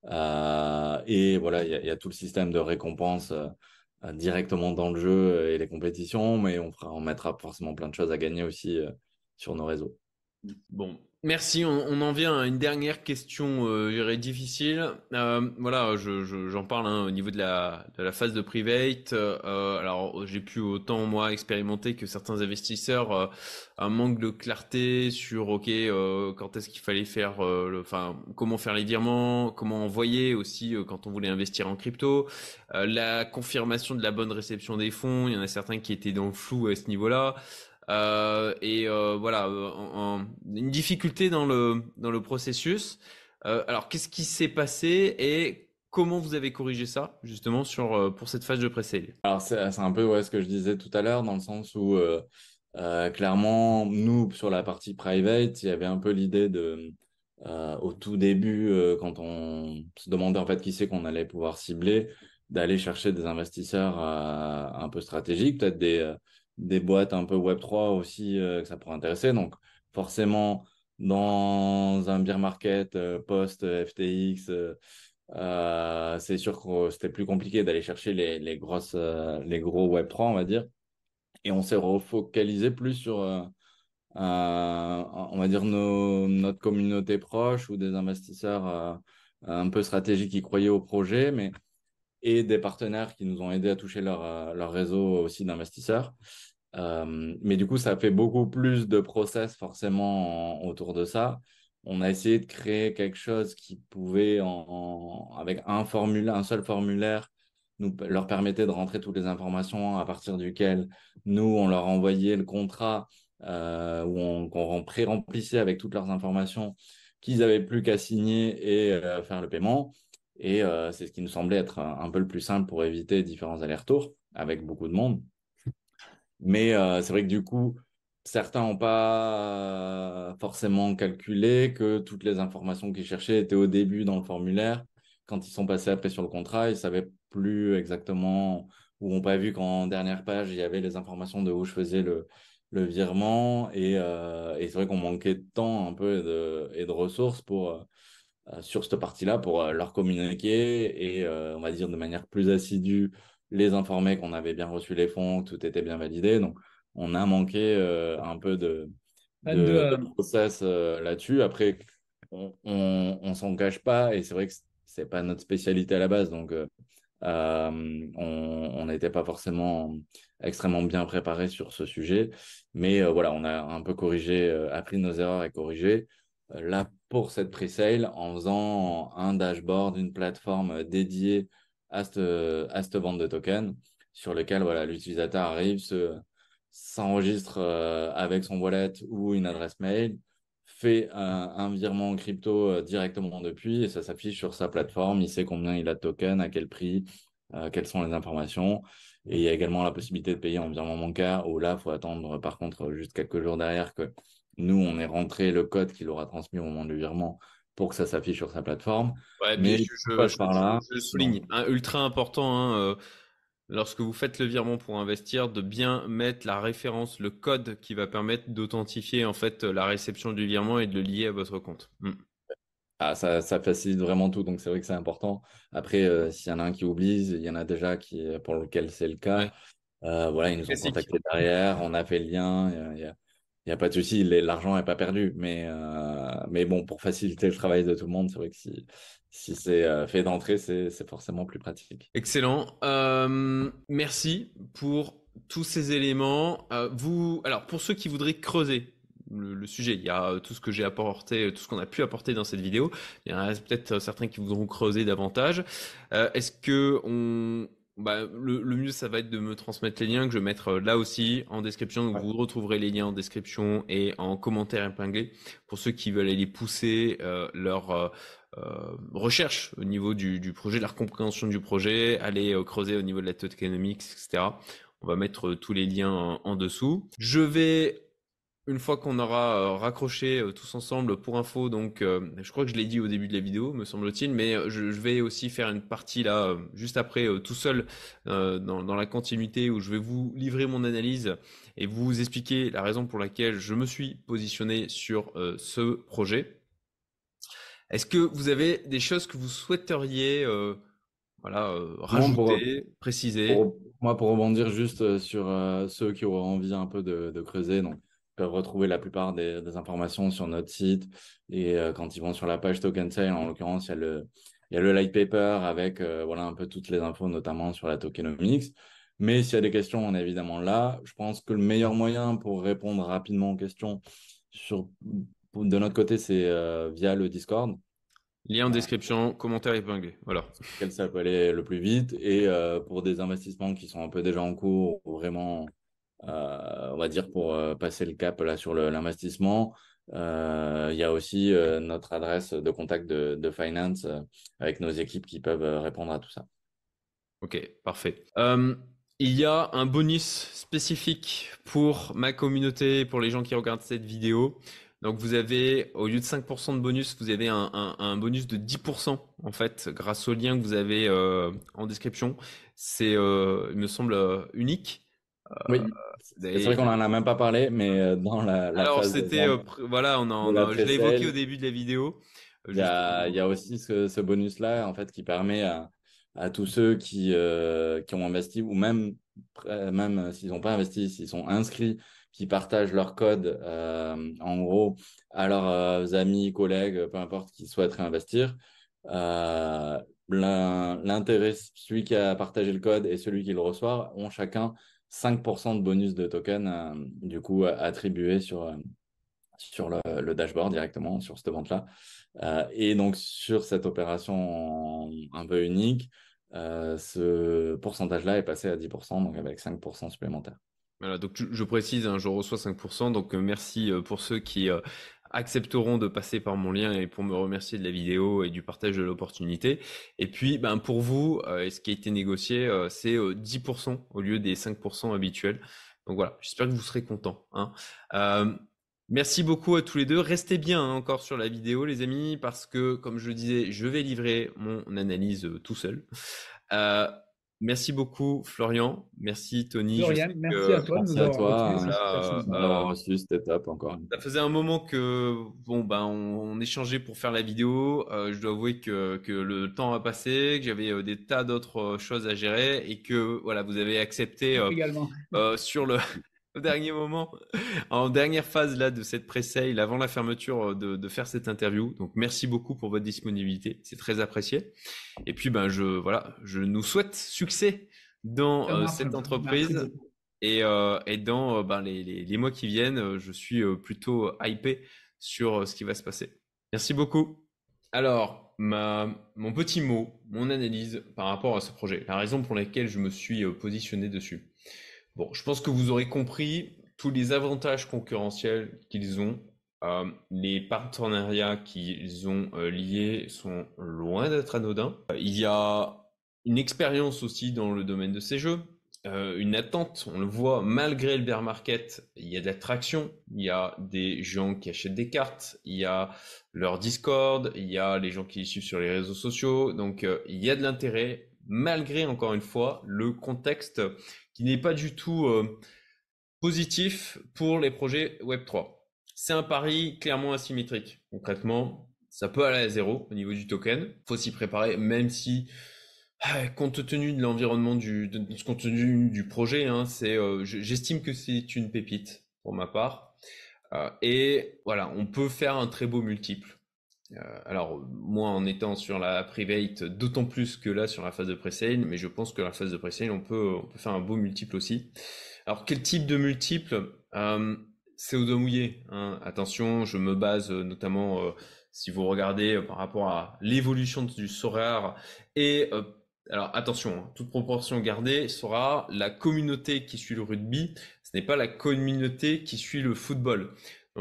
Euh, et voilà, il y, a tout le système de récompense euh, directement dans le jeu et les compétitions, mais on, fera, on mettra forcément plein de choses à gagner aussi euh, sur nos réseaux. Bon, Merci. On, en vient à une dernière question, euh, difficile. Euh, voilà, j'en parle hein, au niveau de la, de la phase de private. Euh, alors, j'ai pu autant moi expérimenter que certains investisseurs euh, un manque de clarté sur ok quand est-ce qu'il fallait faire, le, enfin comment faire les virements, comment envoyer aussi quand on voulait investir en crypto, la confirmation de la bonne réception des fonds. Il y en a certains qui étaient dans le flou à ce niveau-là. Euh, et euh, voilà, euh, une difficulté dans le, dans le processus. alors, qu'est-ce qui s'est passé et comment vous avez corrigé ça, justement, sur, pour cette phase de pré-sale? Alors, c'est un peu ouais, ce que je disais tout à l'heure, dans le sens où, clairement, nous, sur la partie private, il y avait un peu l'idée de, au tout début, quand on se demandait en fait qui c'est qu'on allait pouvoir cibler, d'aller chercher des investisseurs un peu stratégiques, peut-être des des boîtes un peu Web3 aussi euh, que ça pourrait intéresser. Donc, forcément, dans un beer market euh, post-FTX, euh, c'est sûr que c'était plus compliqué d'aller chercher les, grosses, les gros Web3, on va dire. Et on s'est refocalisé plus sur, on va dire, nos, notre communauté proche ou des investisseurs un peu stratégiques qui croyaient au projet, mais et des partenaires qui nous ont aidés à toucher leur, leur réseau aussi d'investisseurs. Euh, mais du coup, ça fait beaucoup plus de process forcément autour de ça. On a essayé de créer quelque chose qui pouvait, avec un formulaire, un seul formulaire, nous leur permettait de rentrer toutes les informations à partir duquel nous, on leur envoyait le contrat euh, où on, pré-remplissait avec toutes leurs informations qu'ils n'avaient plus qu'à signer et euh, faire le paiement. Et euh, c'est ce qui nous semblait être un peu le plus simple pour éviter différents allers-retours avec beaucoup de monde. Mais euh, c'est vrai que du coup, certains n'ont pas forcément calculé que toutes les informations qu'ils cherchaient étaient au début dans le formulaire. Quand ils sont passés après sur le contrat, ils ne savaient plus exactement ou n'ont pas vu qu'en dernière page, il y avait les informations de où je faisais le, le virement. Et, euh, c'est vrai qu'on manquait de temps un peu et de, et de ressources pour, euh, sur cette partie-là pour leur communiquer et, on va dire, de manière plus assidue les informer qu'on avait bien reçu les fonds, que tout était bien validé. Donc, on a manqué euh, un peu de, de, process euh, là-dessus. Après, on ne s'en cache pas et c'est vrai que c'est pas notre spécialité à la base. Donc, euh, on n'était pas forcément extrêmement bien préparé sur ce sujet. Mais voilà, on a un peu corrigé, appris nos erreurs et corrigé. là, pour cette pre-sale, en faisant un dashboard, une plateforme dédiée à cette, à de tokens sur lequel voilà, l'utilisateur arrive, s'enregistre euh, avec son wallet ou une adresse mail, fait un, virement crypto euh, directement depuis et ça s'affiche sur sa plateforme. Il sait combien il a de tokens, à quel prix, euh, quelles sont les informations. Et il y a également la possibilité de payer en virement bancaire où là, il faut attendre par contre juste quelques jours derrière que nous, on ait rentré le code qu'il aura transmis au moment du virement pour que ça s'affiche sur sa plateforme. mais je, souligne, un ultra important, hein, euh, lorsque vous faites le virement pour investir, de bien mettre la référence, le code qui va permettre d'authentifier en fait la réception du virement et de le lier à votre compte. Hmm. Ah, ça, ça, facilite vraiment tout, donc c'est vrai que c'est important. Après, euh, s'il y en a un qui oublie, il y en a déjà qui, pour lequel c'est le cas. Euh, voilà, ils nous ont contactés derrière, on a fait le lien. Il y a, il n'y a pas de souci, l'argent n'est pas perdu. Mais, euh, mais bon, pour faciliter le travail de tout le monde, c'est vrai que si, si c'est euh, fait d'entrée, c'est forcément plus pratique. Excellent. Euh, merci pour tous ces éléments. vous, alors, pour ceux qui voudraient creuser le, sujet. Il y a tout ce que j'ai apporté, tout ce qu'on a pu apporter dans cette vidéo. Il y en a peut-être certains qui voudront creuser davantage. Est-ce que on, bah, le, mieux, ça va être de me transmettre les liens que je vais mettre là aussi en description. Donc, vous retrouverez les liens en description et en commentaire épinglé pour ceux qui veulent aller pousser leur euh, recherche au niveau du, du, projet, la compréhension du projet, aller euh, creuser au niveau de la tokenomics, etc. On va mettre euh, tous les liens en, dessous. Je vais une fois qu'on aura raccroché tous ensemble pour info, donc je crois que je l'ai dit au début de la vidéo, me semble-t-il, mais je, vais aussi faire une partie là, juste après, tout seul, dans, dans, la continuité, où je vais vous livrer mon analyse et vous expliquer la raison pour laquelle je me suis positionné sur ce projet. Est-ce que vous avez des choses que vous souhaiteriez euh, voilà, euh, rajouter, préciser? Moi, pour rebondir juste euh, sur ceux qui auraient envie un peu de, creuser, donc peuvent retrouver la plupart des, informations sur notre site et quand ils vont sur la page Token Sale, en l'occurrence, il y a le il y a le light paper avec voilà un peu toutes les infos, notamment sur la tokenomics. Mais s'il y a des questions, on est évidemment là. Je pense que le meilleur moyen pour répondre rapidement aux questions sur de notre côté, c'est euh, via le Discord. Lien en description, commentaire épinglé. Voilà. ça peut aller le plus vite. Et euh, pour des investissements qui sont un peu déjà en cours, vraiment, euh, on va dire pour passer le cap là sur l'investissement, il y a aussi notre adresse de contact de, finance avec nos équipes qui peuvent répondre à tout ça. Ok, parfait. il y a un bonus spécifique pour ma communauté, pour les gens qui regardent cette vidéo. Donc vous avez, au lieu de 5% de bonus, vous avez un, bonus de 10% en fait, grâce au lien que vous avez euh, en description. C'est, euh, il me semble, euh, unique. Oui. C'est vrai qu'on n'en a même pas parlé, mais dans la. Alors c'était, voilà, on en, je l'ai évoqué au début de la vidéo. Il y a, aussi ce, bonus-là, en fait, qui permet à, tous ceux qui, qui ont investi, ou même, même s'ils n'ont pas investi, s'ils sont inscrits qui partagent leur code, euh, en gros, à leurs euh, amis, collègues, peu importe, qui souhaiteraient investir. Euh, l'intérêt, celui qui a partagé le code et celui qui le reçoit ont chacun 5% de bonus de token, du coup, attribué sur, sur le, dashboard directement, sur cette vente-là. et donc, sur cette opération un peu unique, ce pourcentage-là est passé à 10%, donc avec 5% supplémentaires. Voilà, donc je, précise, hein, je reçois 5%, donc euh, merci euh, pour ceux qui euh, accepteront de passer par mon lien et pour me remercier de la vidéo et du partage de l'opportunité. Et puis, ben, pour vous, ce qui a été négocié, c'est 10% au lieu des 5% habituels. Donc voilà, j'espère que vous serez contents. Hein. merci beaucoup à tous les deux. Restez bien hein, encore sur la vidéo, les amis, parce que, comme je le disais, je vais livrer mon analyse tout seul. Merci beaucoup, Florian. Merci, Tony. Florian, merci à toi. Merci à toi. d'avoir reçu cette étape encore. Ça faisait un moment que bon ben on, échangeait pour faire la vidéo. Euh, je dois avouer que, que le temps a passé, que j'avais euh, des tas d'autres euh, choses à gérer et que voilà vous avez accepté sur le au dernier moment, en dernière phase là de cette pré-sale, avant la fermeture de, de, faire cette interview. Donc merci beaucoup pour votre disponibilité, c'est très apprécié. Et puis ben je voilà, je nous souhaite succès dans euh, cette entreprise et, euh, et dans euh, ben, les, les, les, mois qui viennent. Je suis plutôt hypé sur ce qui va se passer. Merci beaucoup. Alors, ma, mon petit mot, mon analyse par rapport à ce projet, la raison pour laquelle je me suis positionné dessus. Bon, je pense que vous aurez compris tous les avantages concurrentiels qu'ils ont. Euh, les partenariats qu'ils ont euh, liés sont loin d'être anodins. Il y a une expérience aussi dans le domaine de ces jeux, euh, une attente, on le voit, malgré le bear market, il y a de l'attraction, il y a des gens qui achètent des cartes, il y a leur Discord, il y a les gens qui les suivent sur les réseaux sociaux, donc il y a de l'intérêt, malgré encore une fois le contexte qui n'est pas du tout euh, positif pour les projets Web3. C'est un pari clairement asymétrique. Concrètement, ça peut aller à zéro au niveau du token. Faut s'y préparer, même si, ah, compte tenu de l'environnement du, ce contenu du projet, hein, c'est, euh, j'estime que c'est une pépite pour ma part. Euh, et voilà, on peut faire un très beau multiple. Euh, alors, moi, en étant sur la private, d'autant plus que là, sur la phase de pre-sale, mais je pense que la phase de pre-sale, on peut, on peut faire un beau multiple aussi. Alors, quel type de multiple? Euh, c'est au dos mouillé. Hein. Attention, je me base notamment si vous regardez par rapport à l'évolution du SORAR et alors attention, hein, toute proportion gardée, sera la communauté qui suit le rugby, ce n'est pas la communauté qui suit le football.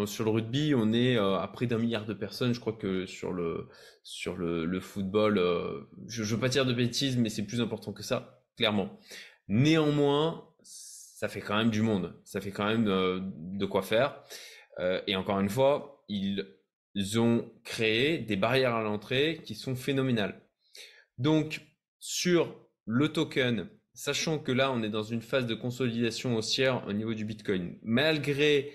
Sur le rugby, on est à près d'un milliard de personnes. Je crois que sur le, sur le, football, je ne veux pas dire de bêtises, mais c'est plus important que ça, clairement. Néanmoins, ça fait quand même du monde, ça fait quand même de, quoi faire. et encore une fois, ils ont créé des barrières à l'entrée qui sont phénoménales. Donc, sur le token, sachant que là, on est dans une phase de consolidation haussière au niveau du Bitcoin, malgré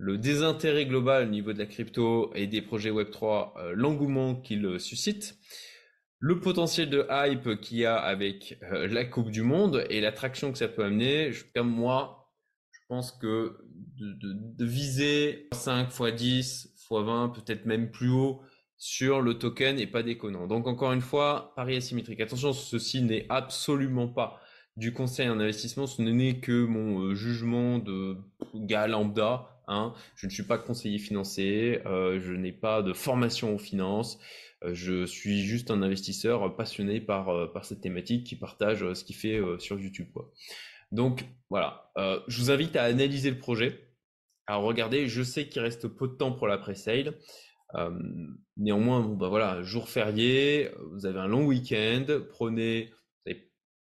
le désintérêt global au niveau de la crypto et des projets Web3, euh, l'engouement qu'il suscite, le potentiel de hype qu'il y a avec euh, la Coupe du Monde et l'attraction que ça peut amener, comme moi, je pense que de, viser 5 x 10 x 20, peut-être même plus haut, sur le token et pas déconnant. Donc encore une fois, pari asymétrique. Attention, ceci n'est absolument pas du conseil en investissement, ce n'est que mon euh, jugement de gars lambda. Hein. Je ne suis pas conseiller financier, euh, je n'ai pas de formation en finance. Euh, je suis juste un investisseur passionné par, par cette thématique qui partage ce qu'il fait sur YouTube. Donc voilà, je vous invite à analyser le projet. Alors regardez, je sais qu'il reste peu de temps pour la pre-sale. Euh, néanmoins, bon, bah voilà, jour férié, vous avez un long week-end, prenez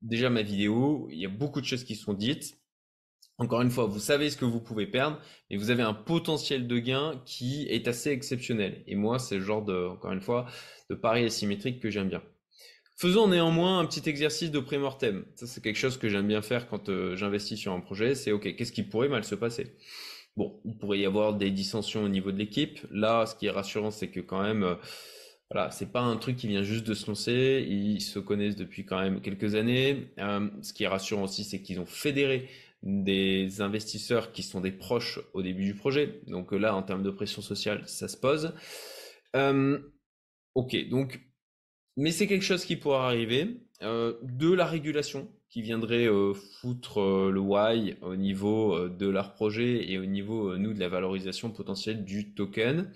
déjà ma vidéo, il y a beaucoup de choses qui sont dites. Encore une fois, vous savez ce que vous pouvez perdre, et vous avez un potentiel de gain qui est assez exceptionnel. Et moi, c'est le genre de, encore une fois, de pari asymétrique que j'aime bien. Faisons néanmoins un petit exercice de pré-mortem. Ça, c'est quelque chose que j'aime bien faire quand euh, j'investis sur un projet. C'est OK, qu'est-ce qui pourrait mal se passer? Bon, il pourrait y avoir des dissensions au niveau de l'équipe. Là, ce qui est rassurant, c'est que quand même, euh, voilà, c'est pas un truc qui vient juste de se lancer. Ils se connaissent depuis quand même quelques années. Euh, ce qui est rassurant aussi, c'est qu'ils ont fédéré des investisseurs qui sont des proches au début du projet. Donc là, en termes de pression sociale, ça se pose. Euh, ok, donc, mais c'est quelque chose qui pourra arriver. de la régulation, qui viendrait euh, foutre euh, le why au niveau euh, de leur projet et au niveau, nous, de la valorisation potentielle du token.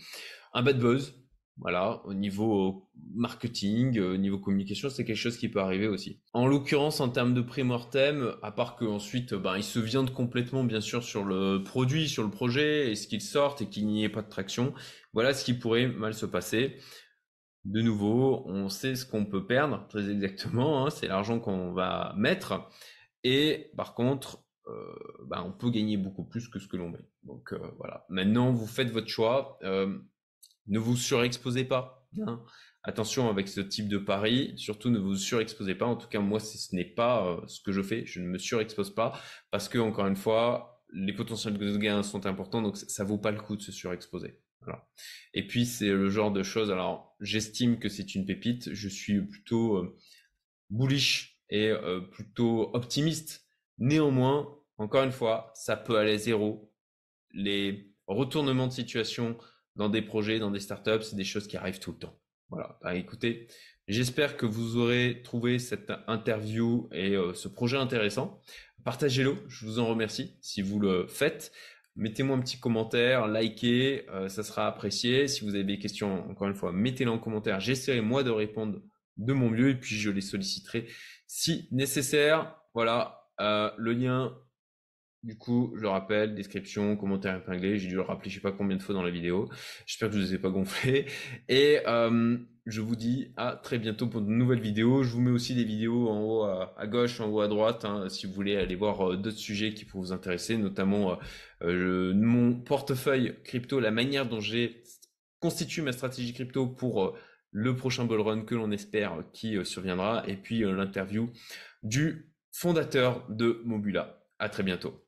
Un bad buzz, voilà, au niveau marketing, au niveau communication, c'est quelque chose qui peut arriver aussi. En l'occurrence, en termes de pré-mortem, à part qu'ensuite, ben, il se viande complètement, bien sûr, sur le produit, sur le projet, et ce qu'il sorte et qu'il n'y ait pas de traction, voilà ce qui pourrait mal se passer de nouveau, on sait ce qu'on peut perdre très exactement, hein, c'est l'argent qu'on va mettre. Et par contre, euh, bah, on peut gagner beaucoup plus que ce que l'on met. Donc euh, voilà. Maintenant, vous faites votre choix. Euh, ne vous surexposez pas. Hein. Attention avec ce type de pari. Surtout, ne vous surexposez pas. En tout cas, moi, ce n'est pas ce que je fais. Je ne me surexpose pas parce que, encore une fois, les potentiels de gains sont importants. Donc, ça vaut pas le coup de se surexposer. Et puis c'est le genre de choses. Alors j'estime que c'est une pépite. Je suis plutôt euh, bullish et euh, plutôt optimiste. Néanmoins, encore une fois, ça peut aller zéro. Les retournements de situation dans des projets, dans des startups, c'est des choses qui arrivent tout le temps. Voilà. Bah, écoutez, j'espère que vous aurez trouvé cette interview et euh, ce projet intéressant. Partagez-le, je vous en remercie si vous le faites. Mettez-moi un petit commentaire, likez, euh, ça sera apprécié. Si vous avez des questions, encore une fois, mettez-les en commentaire. J'essaierai moi de répondre de mon mieux et puis je les solliciterai si nécessaire. Voilà, euh, le lien, du coup, je le rappelle, description, commentaire épinglé. J'ai dû le rappeler je sais pas combien de fois dans la vidéo. J'espère que je ne les ai pas gonflés. Et euh, je vous dis à très bientôt pour de nouvelles vidéos. Je vous mets aussi des vidéos en haut à, gauche, en haut à droite, hein, si vous voulez aller voir euh, d'autres sujets qui pourraient vous intéresser, notamment euh, mon portefeuille crypto, la manière dont j'ai constitué ma stratégie crypto pour le prochain bull run que l'on espère qui surviendra, et puis l'interview du fondateur de Mobula. À très bientôt.